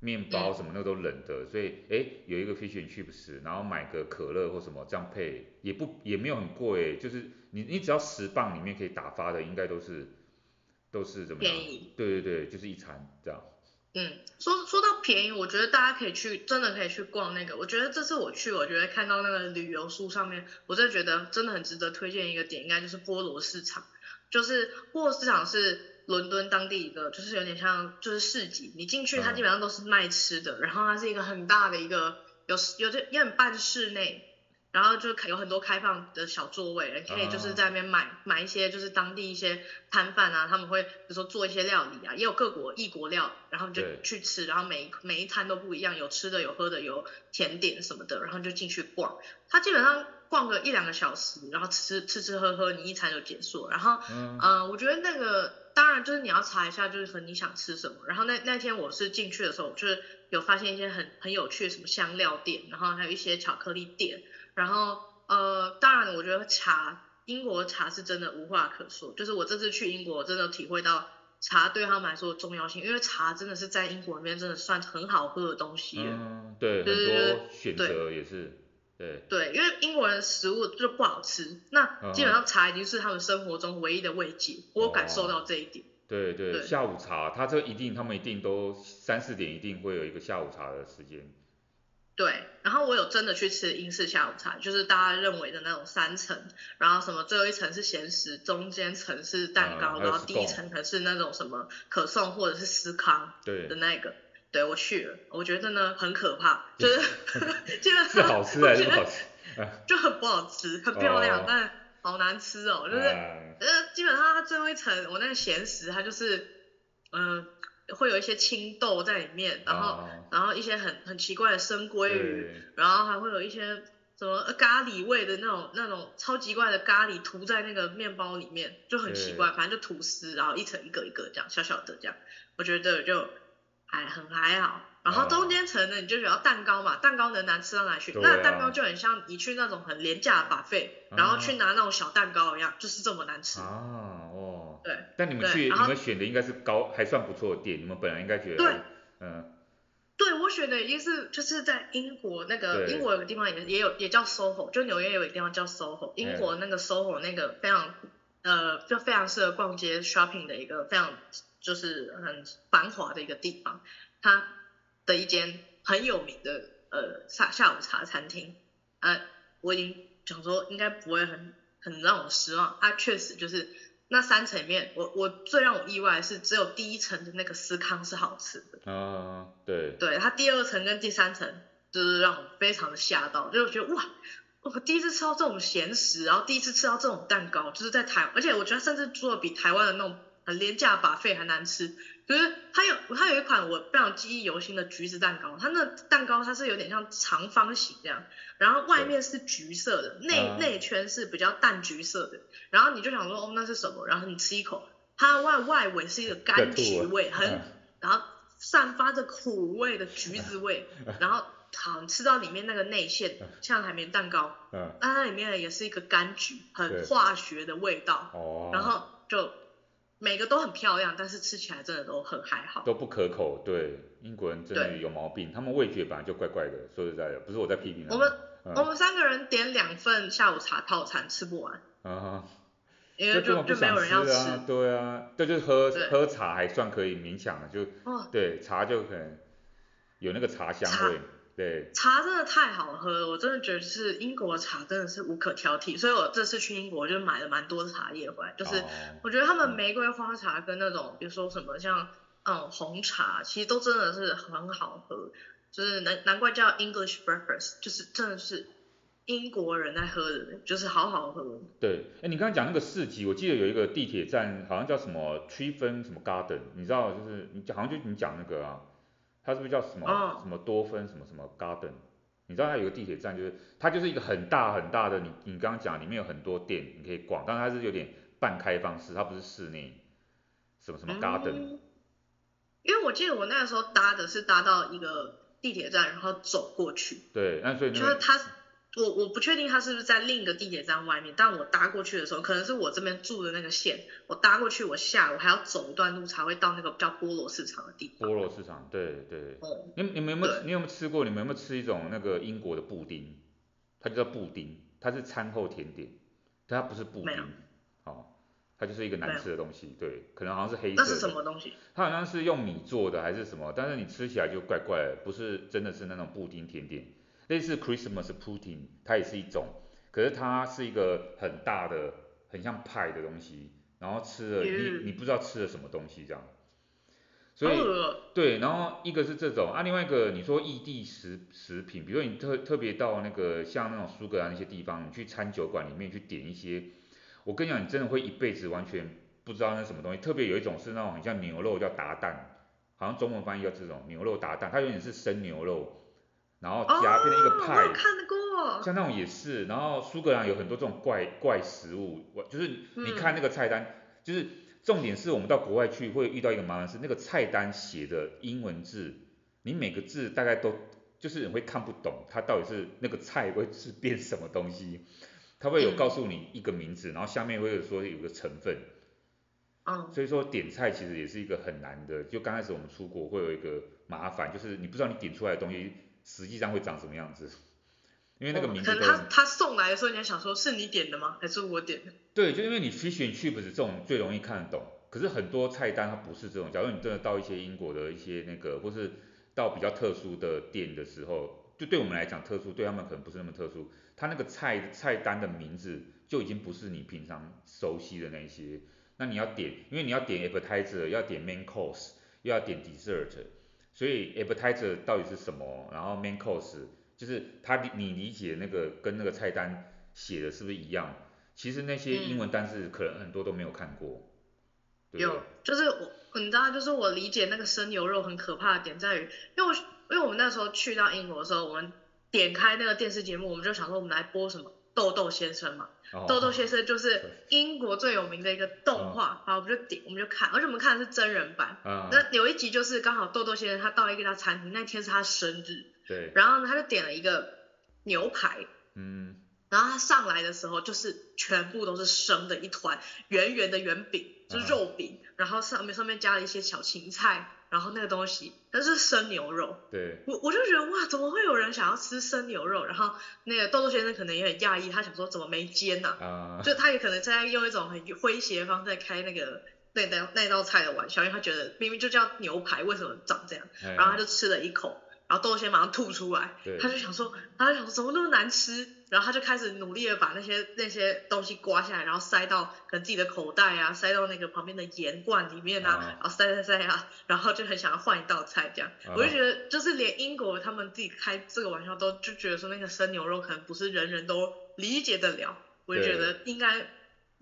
面包什么那个都冷的，嗯、所以哎有一个 fish and chips，然后买个可乐或什么这样配，也不也没有很贵，就是你你只要十磅里面可以打发的，应该都是都是怎么样？便宜。对对对，就是一餐这样。嗯，说说到便宜，我觉得大家可以去，真的可以去逛那个。我觉得这次我去，我觉得看到那个旅游书上面，我真的觉得真的很值得推荐一个点，应该就是菠萝市场。就是菠萝市场是伦敦当地一个，就是有点像就是市集，你进去它基本上都是卖吃的，然后它是一个很大的一个，有有这也很半室内。然后就有很多开放的小座位，你可以就是在那边买、uh 买一些就是当地一些摊贩啊，他们会比如说做一些料理啊，也有各国异国料，然后就去吃，然后每一每一餐都不一样，有吃的有喝的有甜点什么的，然后就进去逛。他基本上逛个一两个小时，然后吃吃吃吃喝喝，你一餐就结束。然后嗯、uh 我觉得那个当然就是你要查一下，就是和你想吃什么。然后那那天我是进去的时候，就是有发现一些很很有趣的什么香料店，然后还有一些巧克力店。然后呃，当然我觉得茶，英国的茶是真的无话可说。就是我这次去英国，真的体会到茶对他们来说的重要性，因为茶真的是在英国那边真的算很好喝的东西。嗯，对，对很多选择也是，对。对，因为英国人的食物就不好吃，那基本上茶已经是他们生活中唯一的慰藉。我感受到这一点。对对，对，下午茶，他这一定，他们一定都三四点一定会有一个下午茶的时间。对，然后我有真的去吃英式下午茶，就是大家认为的那种三层，然后什么最后一层是咸食，中间层是蛋糕，嗯、然后第一层才是那种什么可颂或者是司康的那个。对，对我去了，我觉得真的很可怕，就是基本上是好吃还是不好吃？就很不好吃，很漂亮，哦、但好难吃哦，就是呃基本上它最后一层我那个咸食它就是嗯。呃会有一些青豆在里面，然后、哦、然后一些很很奇怪的生鲑鱼，然后还会有一些什么咖喱味的那种那种超级怪的咖喱涂在那个面包里面，就很奇怪，反正就吐司，然后一层一个一个这样小小的这样，我觉得就还很还好，然后中间层呢，你就觉得蛋糕嘛，蛋糕能难吃到哪去？那蛋糕就很像你去那种很廉价的 buffet，然后去拿那种小蛋糕一样，就是这么难吃。啊哦。对。但你们去，你们选的应该是高还算不错的店，你们本来应该觉得。对。嗯。对，我选的已经是就是在英国那个英国有个地方也也有也叫 SOHO，就纽约有一个地方叫 SOHO，英国那个 SOHO 那个非常呃就非常适合逛街 shopping 的一个非常就是很繁华的一个地方，它。的一间很有名的呃下下午茶餐厅，啊，我已经想说应该不会很很让我失望，啊，确实就是那三层里面，我我最让我意外的是只有第一层的那个司康是好吃的，啊，对，对，它第二层跟第三层就是让我非常的吓到，就是觉得哇，我第一次吃到这种咸食，然后第一次吃到这种蛋糕，就是在台，而且我觉得甚至做的比台湾的那种很廉价 buffet 还难吃。就是它有它有一款我非常记忆犹新的橘子蛋糕，它那蛋糕它是有点像长方形这样，然后外面是橘色的，内内圈是比较淡橘色的，然后你就想说哦那是什么？然后你吃一口，它外外围是一个柑橘味，很 然后散发着苦味的橘子味，然后好吃到里面那个内馅像海绵蛋糕，嗯，但它里面也是一个柑橘，很化学的味道，哦，然后就。每个都很漂亮，但是吃起来真的都很还好，都不可口。对，英国人真的有毛病，他们味觉本来就怪怪的。说实在的，不是我在批评他们。我们、嗯、我们三个人点两份下午茶套餐，吃不完。啊，因为就就没有人要吃。对啊，对就是喝喝茶还算可以勉强的，就、哦、对茶就可能有那个茶香味。对，茶真的太好喝了，我真的觉得是英国的茶真的是无可挑剔，所以我这次去英国就买了蛮多的茶叶回来，就是我觉得他们玫瑰花茶跟那种比如说什么像嗯红茶，其实都真的是很好喝，就是难难怪叫 English breakfast，就是真的是英国人在喝的，就是好好喝。对，哎，你刚刚讲那个市集，我记得有一个地铁站好像叫什么 Treven 什么 Garden，你知道就是你好像就你讲那个啊。它是不是叫什么、oh. 什么多芬什么什么 Garden？你知道它有个地铁站，就是它就是一个很大很大的，你你刚刚讲里面有很多店你可以逛，但是它是有点半开放式，它不是室内，什么什么 Garden？、嗯、因为我记得我那个时候搭的是搭到一个地铁站，然后走过去。对，那所以就是它。我我不确定它是不是在另一个地铁站外面，但我搭过去的时候，可能是我这边住的那个线，我搭过去，我下午还要走一段路才会到那个叫菠萝市场的地方。菠萝市场，对对。哦。你你们有没有你有没有吃过？你们有没有吃一种那个英国的布丁？它就叫布丁，它是餐后甜点，但它不是布丁。哦，它就是一个难吃的东西，对，可能好像是黑色的。那是什么东西？它好像是用米做的还是什么？但是你吃起来就怪怪的，不是真的是那种布丁甜点。类似 Christmas pudding，它也是一种，可是它是一个很大的，很像派的东西，然后吃了你你不知道吃了什么东西这样，所以对，然后一个是这种啊，另外一个你说异地食食品，比如说你特特别到那个像那种苏格兰那些地方，你去餐酒馆里面去点一些，我跟你讲，你真的会一辈子完全不知道那什么东西，特别有一种是那种很像牛肉叫达旦，好像中文翻译叫这种牛肉达旦，它有点是生牛肉。然后夹变成一个派，哦、看得过像那种也是。然后苏格兰有很多这种怪怪食物，我就是你看那个菜单，嗯、就是重点是我们到国外去会遇到一个麻烦是那个菜单写的英文字，你每个字大概都就是你会看不懂，它到底是那个菜会是变什么东西，它会有告诉你一个名字，嗯、然后下面会有说有个成分。嗯。所以说点菜其实也是一个很难的，就刚开始我们出国会有一个麻烦，就是你不知道你点出来的东西。实际上会长什么样子？因为那个名字、哦、可能他他送来的时候，你还想说是你点的吗？还是我点的？对，就因为你 fish and chips 这种最容易看得懂，可是很多菜单它不是这种。假如你真的到一些英国的一些那个，或是到比较特殊的店的时候，就对我们来讲特殊，对他们可能不是那么特殊。他那个菜菜单的名字就已经不是你平常熟悉的那些。那你要点，因为你要点 appetizer，要点 main course，又要点 dessert。所以 appetizer 到底是什么？然后 main course 就是他你理解那个跟那个菜单写的是不是一样？其实那些英文单词可能很多都没有看过。有，就是我你知道，就是我理解那个生牛肉很可怕的点在于，因为我因为我们那时候去到英国的时候，我们点开那个电视节目，我们就想说我们来播什么豆豆先生嘛，哦、豆豆先生就是英国最有名的一个动画，然后、哦、我们就点我们就看，而且我们看的是真人版。嗯、那有一集就是刚好豆豆先生他到一个家餐厅，那天是他生日。对。然后呢，他就点了一个牛排。嗯。然后他上来的时候就是全部都是生的一团圆圆的圆饼，就是肉饼，嗯、然后上面上面加了一些小芹菜。然后那个东西，它是生牛肉。对。我我就觉得哇，怎么会有人想要吃生牛肉？然后那个豆豆先生可能也很讶异，他想说怎么没煎呢？啊。Uh, 就他也可能在用一种很诙谐的方式在开那个那道那道菜的玩笑，因为他觉得明明就叫牛排，为什么长这样？嗯、然后他就吃了一口。然后豆豆先马上吐出来，他就想说，他就想说怎么那么难吃，然后他就开始努力的把那些那些东西刮下来，然后塞到可能自己的口袋啊，塞到那个旁边的盐罐里面啊，啊然后塞塞塞啊，然后就很想要换一道菜这样，啊、我就觉得就是连英国他们自己开这个玩笑都就觉得说那个生牛肉可能不是人人都理解得了，我就觉得应该。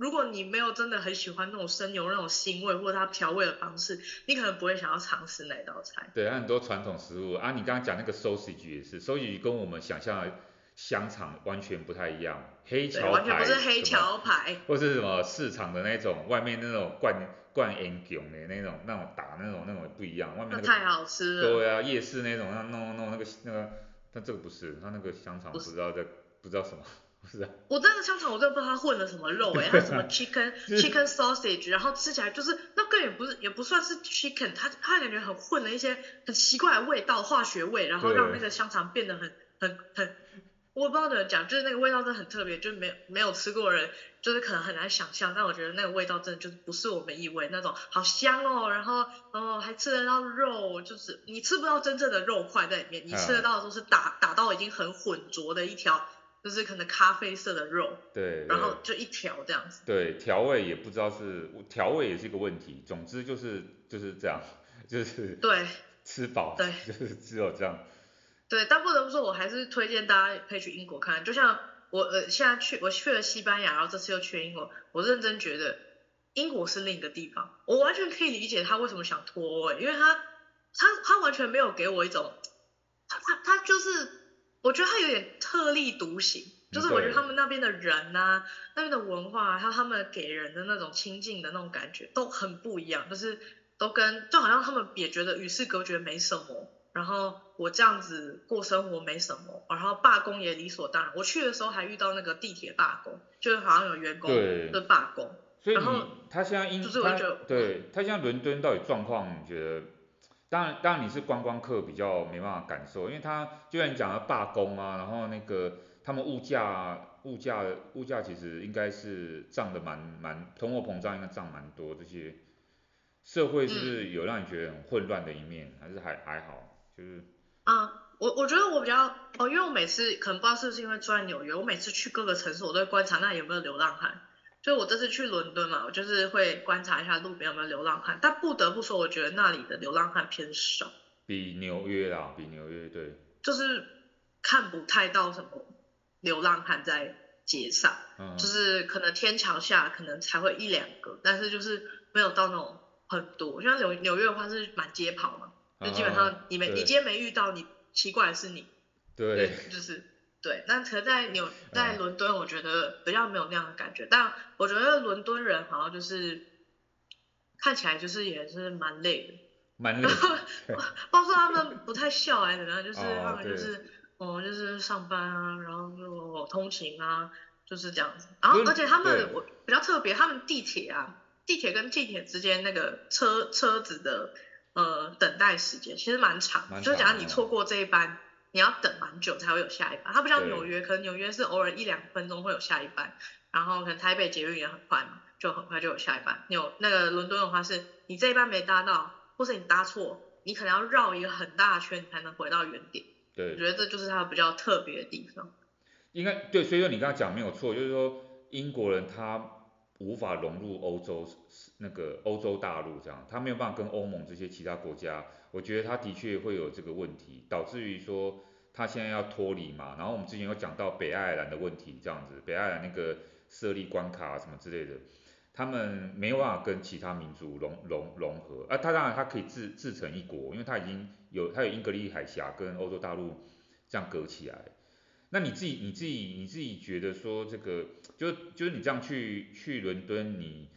如果你没有真的很喜欢那种生牛那种腥味，或者它调味的方式，你可能不会想要尝试那道菜。对，很多传统食物啊，你刚刚讲那个 sausage 也是，sausage 跟我们想象的香肠完全不太一样，黑桥牌，完全不是黑桥牌，或是什么市场的那种外面那种灌灌盐酱的那种那种打那种那种不一样，外面那个那太好吃了。对啊，夜市那种那弄弄那个那个，但这个不是，它那个香肠不知道在不知道什么。是啊，我真的香肠我真的不知道它混了什么肉哎、欸，它什么 chicken chicken sausage，然后吃起来就是那个也不是也不算是 chicken，它它感觉很混了一些很奇怪的味道，化学味，然后让那个香肠变得很很很，我不知道怎么讲，就是那个味道真的很特别，就是没有没有吃过的人就是可能很难想象，但我觉得那个味道真的就是不是我们以为那种好香哦，然后哦还吃得到肉，就是你吃不到真正的肉块在里面，你吃得到的都是打打到已经很混浊的一条。就是可能咖啡色的肉，对，然后就一条这样子。对，调味也不知道是调味也是一个问题。总之就是就是这样，就是 对吃饱，对，就是只有这样。对，但不得不说，我还是推荐大家可以去英国看。就像我呃现在去，我去了西班牙，然后这次又去英国，我认真觉得英国是另一个地方。我完全可以理解他为什么想脱位，因为他他他完全没有给我一种，他他他就是。我觉得他有点特立独行，就是我觉得他们那边的人呐、啊，那边的文化，还有他们给人的那种亲近的那种感觉都很不一样，就是都跟就好像他们也觉得与世隔绝没什么，然后我这样子过生活没什么，然后罢工也理所当然。我去的时候还遇到那个地铁罢工，就是好像有员工的罢工，所以然后他现在英就是我觉得对他现在伦敦到底状况你觉得？当然，当然你是观光客比较没办法感受，因为他就像你讲的罢工啊，然后那个他们物价物价物价其实应该是涨得蛮蛮，通货膨胀应该涨蛮多，这些社会是不是有让你觉得很混乱的一面，嗯、还是还还好？就是啊，我我觉得我比较哦，因为我每次可能不知道是不是因为住在纽约，我每次去各个城市，我都会观察那有没有流浪汉。就我这次去伦敦嘛，我就是会观察一下路边有没有流浪汉，但不得不说，我觉得那里的流浪汉偏少，比纽约啦，比纽约对，就是看不太到什么流浪汉在街上，嗯、就是可能天桥下可能才会一两个，但是就是没有到那种很多，像纽纽约的话是满街跑嘛，就基本上你没、嗯、你今天没遇到，你奇怪的是你，对，就是。对，那可在纽在伦敦，我觉得比较没有那样的感觉。嗯、但我觉得伦敦人好像就是看起来就是也是蛮累的，蛮累的。包括他们不太笑还是怎么样，就是他们就是哦，就是上班啊，然后就通勤啊，就是这样子。然后而且他们我比较特别，他们地铁啊，地铁跟地铁之间那个车车子的呃等待时间其实蛮长，蛮长，就是假如你错过这一班。你要等蛮久才会有下一班，它不像纽约，可能纽约是偶尔一两分钟会有下一班，然后可能台北捷运也很快嘛，就很快就有下一班。有那个伦敦的话是，你这一班没搭到，或是你搭错，你可能要绕一个很大的圈才能回到原点。对，我觉得这就是它比较特别的地方。应该对，所以说你刚刚讲没有错，就是说英国人他无法融入欧洲那个欧洲大陆这样，他没有办法跟欧盟这些其他国家。我觉得他的确会有这个问题，导致于说他现在要脱离嘛。然后我们之前有讲到北爱尔兰的问题，这样子，北爱尔兰那个设立关卡啊什么之类的，他们没有办法跟其他民族融融融合。啊，他当然他可以自自成一国，因为他已经有他有英格利海峡跟欧洲大陆这样隔起来。那你自己你自己你自己觉得说这个就就是你这样去去伦敦你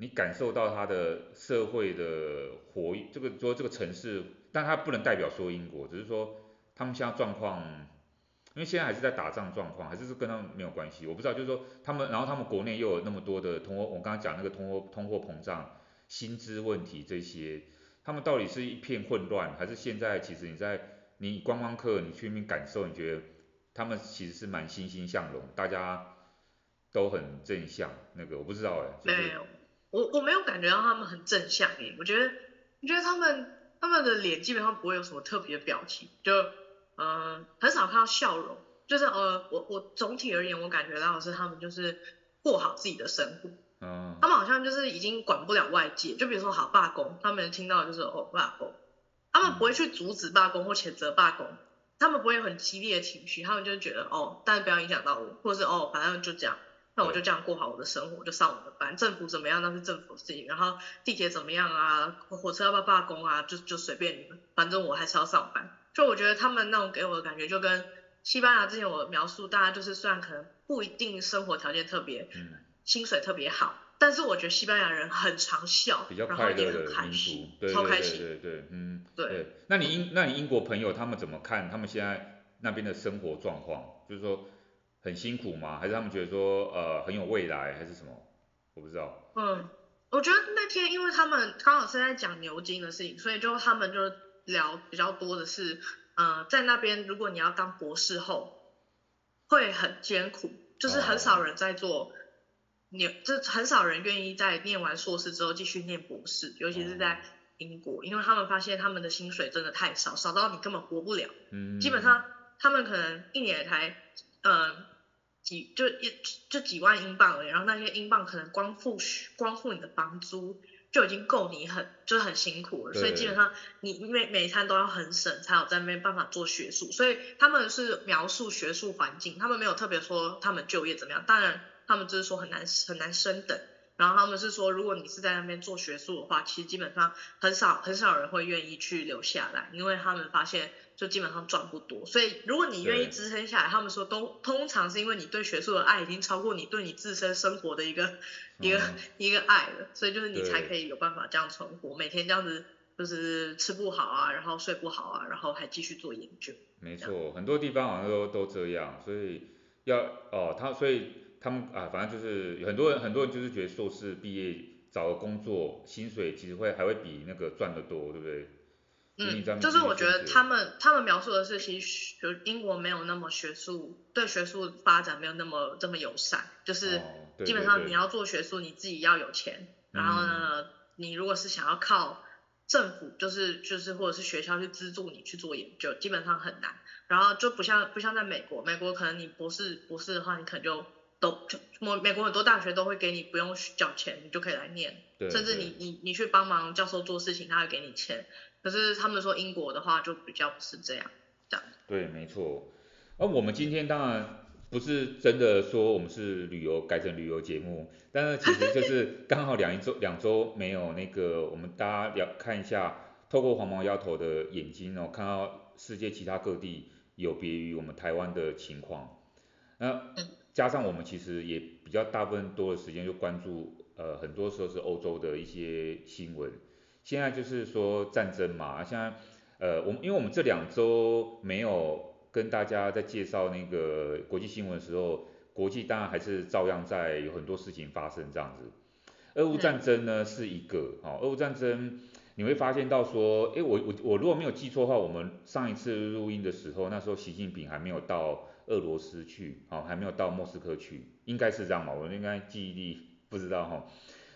你感受到它的社会的活，这个说这个城市，但它不能代表说英国，只是说他们现在状况。因为现在还是在打仗状况，还是是跟他们没有关系，我不知道，就是说他们，然后他们国内又有那么多的通货，我刚刚讲那个通货通货膨胀、薪资问题这些，他们到底是一片混乱，还是现在其实你在你观光客你去那边感受，你觉得他们其实是蛮欣欣向荣，大家都很正向，那个我不知道哎、就是。我我没有感觉到他们很正向耶，我觉得我觉得他们他们的脸基本上不会有什么特别的表情，就。嗯，很少看到笑容，就是呃，我我总体而言，我感觉到的是他们就是过好自己的生活，嗯，他们好像就是已经管不了外界，就比如说好罢工，他们听到的就是哦罢工，他们不会去阻止罢工或谴责罢工，他们不会有很激烈的情绪，他们就觉得哦，但是不要影响到我，或者是哦，反正就这样，那我就这样过好我的生活，就上我的班，政府怎么样那是政府的事情，然后地铁怎么样啊，火车要不要罢工啊，就就随便你们，反正我还是要上班。就我觉得他们那种给我的感觉，就跟西班牙之前我描述，大家就是虽然可能不一定生活条件特别，嗯，薪水特别好，但是我觉得西班牙人很常笑，比较快乐的民族，对对对对，超开心，对对对，嗯，对。对那你英那你英国朋友他们怎么看他们现在那边的生活状况？就是说很辛苦吗？还是他们觉得说呃很有未来，还是什么？我不知道。嗯，我觉得那天因为他们刚好是在讲牛津的事情，所以就他们就。聊比较多的是，呃，在那边如果你要当博士后，会很艰苦，就是很少人在做，你、oh. 就很少人愿意在念完硕士之后继续念博士，尤其是在英国，因为他们发现他们的薪水真的太少，少到你根本活不了。嗯。基本上他们可能一年才，呃，几就一就几万英镑而已，然后那些英镑可能光付光付你的房租。就已经够你很就是很辛苦了，所以基本上你每每一餐都要很省，才有在那边办法做学术。所以他们是描述学术环境，他们没有特别说他们就业怎么样。当然，他们就是说很难很难升等。然后他们是说，如果你是在那边做学术的话，其实基本上很少很少人会愿意去留下来，因为他们发现。就基本上赚不多，所以如果你愿意支撑下来，他们说都通常是因为你对学术的爱已经超过你对你自身生活的一个、嗯、一个一个爱了，所以就是你才可以有办法这样存活，每天这样子就是吃不好啊，然后睡不好啊，然后还继续做研究。没错，很多地方好像都都这样，所以要哦他所以他们啊，反正就是很多人很多人就是觉得硕士毕业找个工作，薪水其实会还会比那个赚得多，对不对？嗯，就是我觉得他们他们描述的是，其实就英国没有那么学术，对学术发展没有那么这么友善，就是基本上你要做学术，你自己要有钱，然后呢，你如果是想要靠政府，就是就是或者是学校去资助你去做研究，基本上很难。然后就不像不像在美国，美国可能你博士博士的话，你可能就都就美国很多大学都会给你不用缴钱，你就可以来念，甚至你你你去帮忙教授做事情，他会给你钱。可是他们说英国的话就比较不是这样，这样。对，没错。而我们今天当然不是真的说我们是旅游改成旅游节目，但是其实就是 刚好两一周两周没有那个，我们大家聊看一下，透过黄毛丫头的眼睛哦，看到世界其他各地有别于我们台湾的情况。那加上我们其实也比较大部分多的时间就关注，呃，很多时候是欧洲的一些新闻。现在就是说战争嘛，现在呃，我们因为我们这两周没有跟大家在介绍那个国际新闻的时候，国际当然还是照样在有很多事情发生这样子。俄乌战争呢是一个，哦，俄乌战争你会发现到说，诶，我我我如果没有记错的话，我们上一次录音的时候，那时候习近平还没有到俄罗斯去，哦，还没有到莫斯科去，应该是这样嘛，我应该记忆力不知道哈，哦，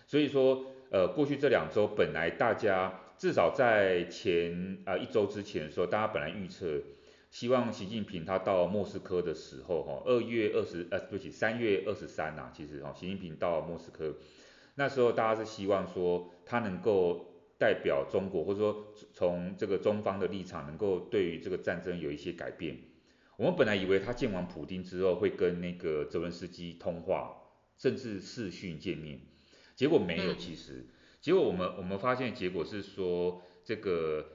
所以说。呃，过去这两周本来大家至少在前啊、一周之前的时候，大家本来预测希望习近平他到莫斯科的时候，哈，二月二十呃，对不起，三月二十三呐，其实哈，习近平到莫斯科那时候，大家是希望说他能够代表中国，或者说从这个中方的立场，能够对于这个战争有一些改变。我们本来以为他见完普丁之后会跟那个泽文斯基通话，甚至视讯见面。结果没有，其实，结果我们我们发现结果是说，这个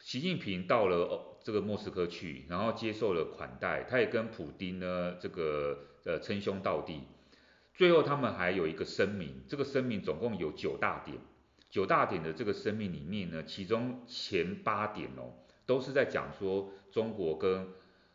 习近平到了哦这个莫斯科去，然后接受了款待，他也跟普丁呢这个呃称兄道弟。最后他们还有一个声明，这个声明总共有九大点，九大点的这个声明里面呢，其中前八点哦，都是在讲说中国跟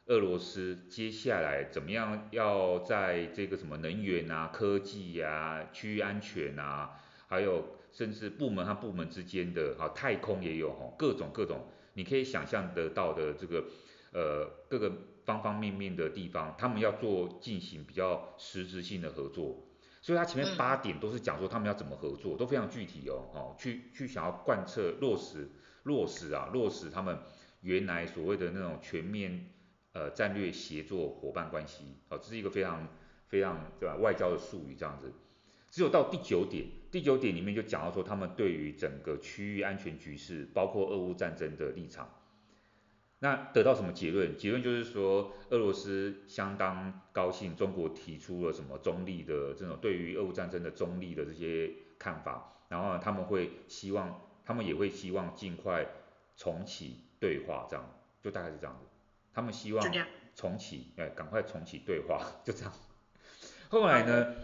俄罗斯接下来怎么样要在这个什么能源啊、科技呀、啊、区域安全啊，还有甚至部门和部门之间的啊，太空也有哈，各种各种，你可以想象得到的这个呃各个方方面面的地方，他们要做进行比较实质性的合作，所以他前面八点都是讲说他们要怎么合作，都非常具体哦，哦，去去想要贯彻落实落实啊落实他们原来所谓的那种全面。呃，战略协作伙伴关系，哦，这是一个非常非常对吧？外交的术语这样子。只有到第九点，第九点里面就讲到说，他们对于整个区域安全局势，包括俄乌战争的立场。那得到什么结论？结论就是说，俄罗斯相当高兴中国提出了什么中立的这种对于俄乌战争的中立的这些看法，然后，他们会希望，他们也会希望尽快重启对话，这样，就大概是这样子。他们希望重启，哎，赶快重启对话，就这样。后来呢，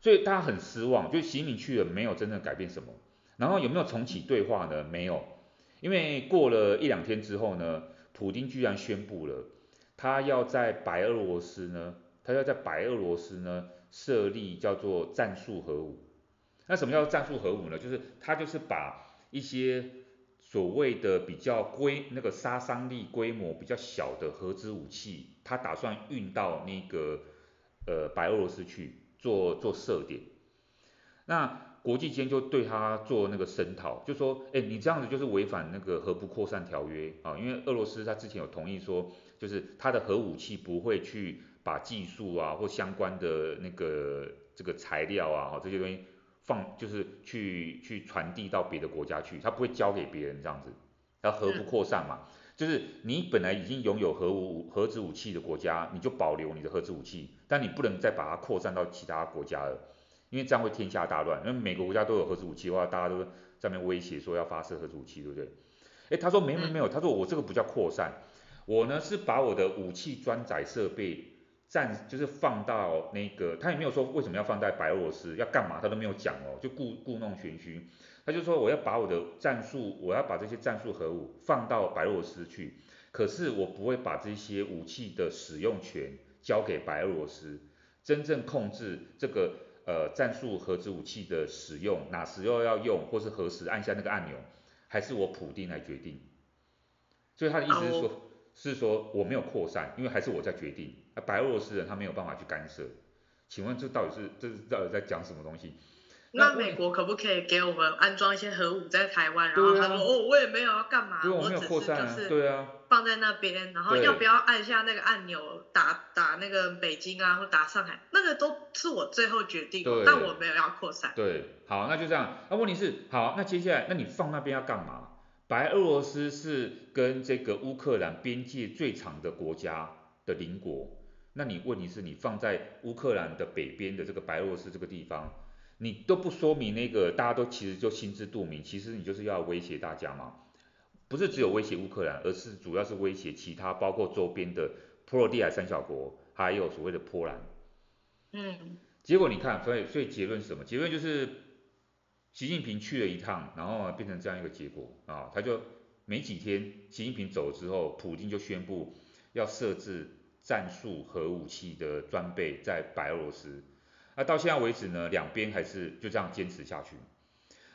所以大家很失望，就习近平去了，没有真正改变什么。然后有没有重启对话呢？没有，因为过了一两天之后呢，普京居然宣布了，他要在白俄罗斯呢，他要在白俄罗斯呢设立叫做战术核武。那什么叫战术核武呢？就是他就是把一些。所谓的比较规那个杀伤力规模比较小的核子武器，他打算运到那个呃白俄罗斯去做做设点。那国际间就对他做那个声讨，就说，哎，你这样子就是违反那个核不扩散条约啊，因为俄罗斯他之前有同意说，就是他的核武器不会去把技术啊或相关的那个这个材料啊这些东西。放就是去去传递到别的国家去，他不会交给别人这样子，要核不扩散嘛，就是你本来已经拥有核武核子武器的国家，你就保留你的核子武器，但你不能再把它扩散到其他国家了，因为这样会天下大乱，因为每个国家都有核子武器的话，大家都在那边威胁说要发射核子武器，对不对？诶，他说没没没有，他说我这个不叫扩散，我呢是把我的武器装载设备。战就是放到那个，他也没有说为什么要放在白俄罗斯，要干嘛他都没有讲哦，就故故弄玄虚。他就说我要把我的战术，我要把这些战术核武放到白俄罗斯去，可是我不会把这些武器的使用权交给白俄罗斯，真正控制这个呃战术核子武器的使用，哪时候要用或是何时按下那个按钮，还是我普丁来决定。所以他的意思是说。Oh. 是说我没有扩散，因为还是我在决定。啊，白俄罗斯人他没有办法去干涉。请问这到底是这是到底在讲什么东西？那美国可不可以给我们安装一些核武在台湾？然后他说、啊、哦，我也没有要干嘛，我只是就是放在那边，然后要不要按下那个按钮打打那个北京啊，或打上海，那个都是我最后决定，但我没有要扩散。对，好，那就这样。那问题是，好，那接下来那你放那边要干嘛？白俄罗斯是跟这个乌克兰边界最长的国家的邻国，那你问题是你放在乌克兰的北边的这个白俄罗斯这个地方，你都不说明那个，大家都其实就心知肚明，其实你就是要威胁大家嘛，不是只有威胁乌克兰，而是主要是威胁其他包括周边的波罗的海三小国，还有所谓的波兰。嗯，结果你看，所以所以结论是什么？结论就是。习近平去了一趟，然后变成这样一个结果啊，他就没几天，习近平走了之后，普京就宣布要设置战术核武器的装备在白俄罗斯。那到现在为止呢，两边还是就这样坚持下去。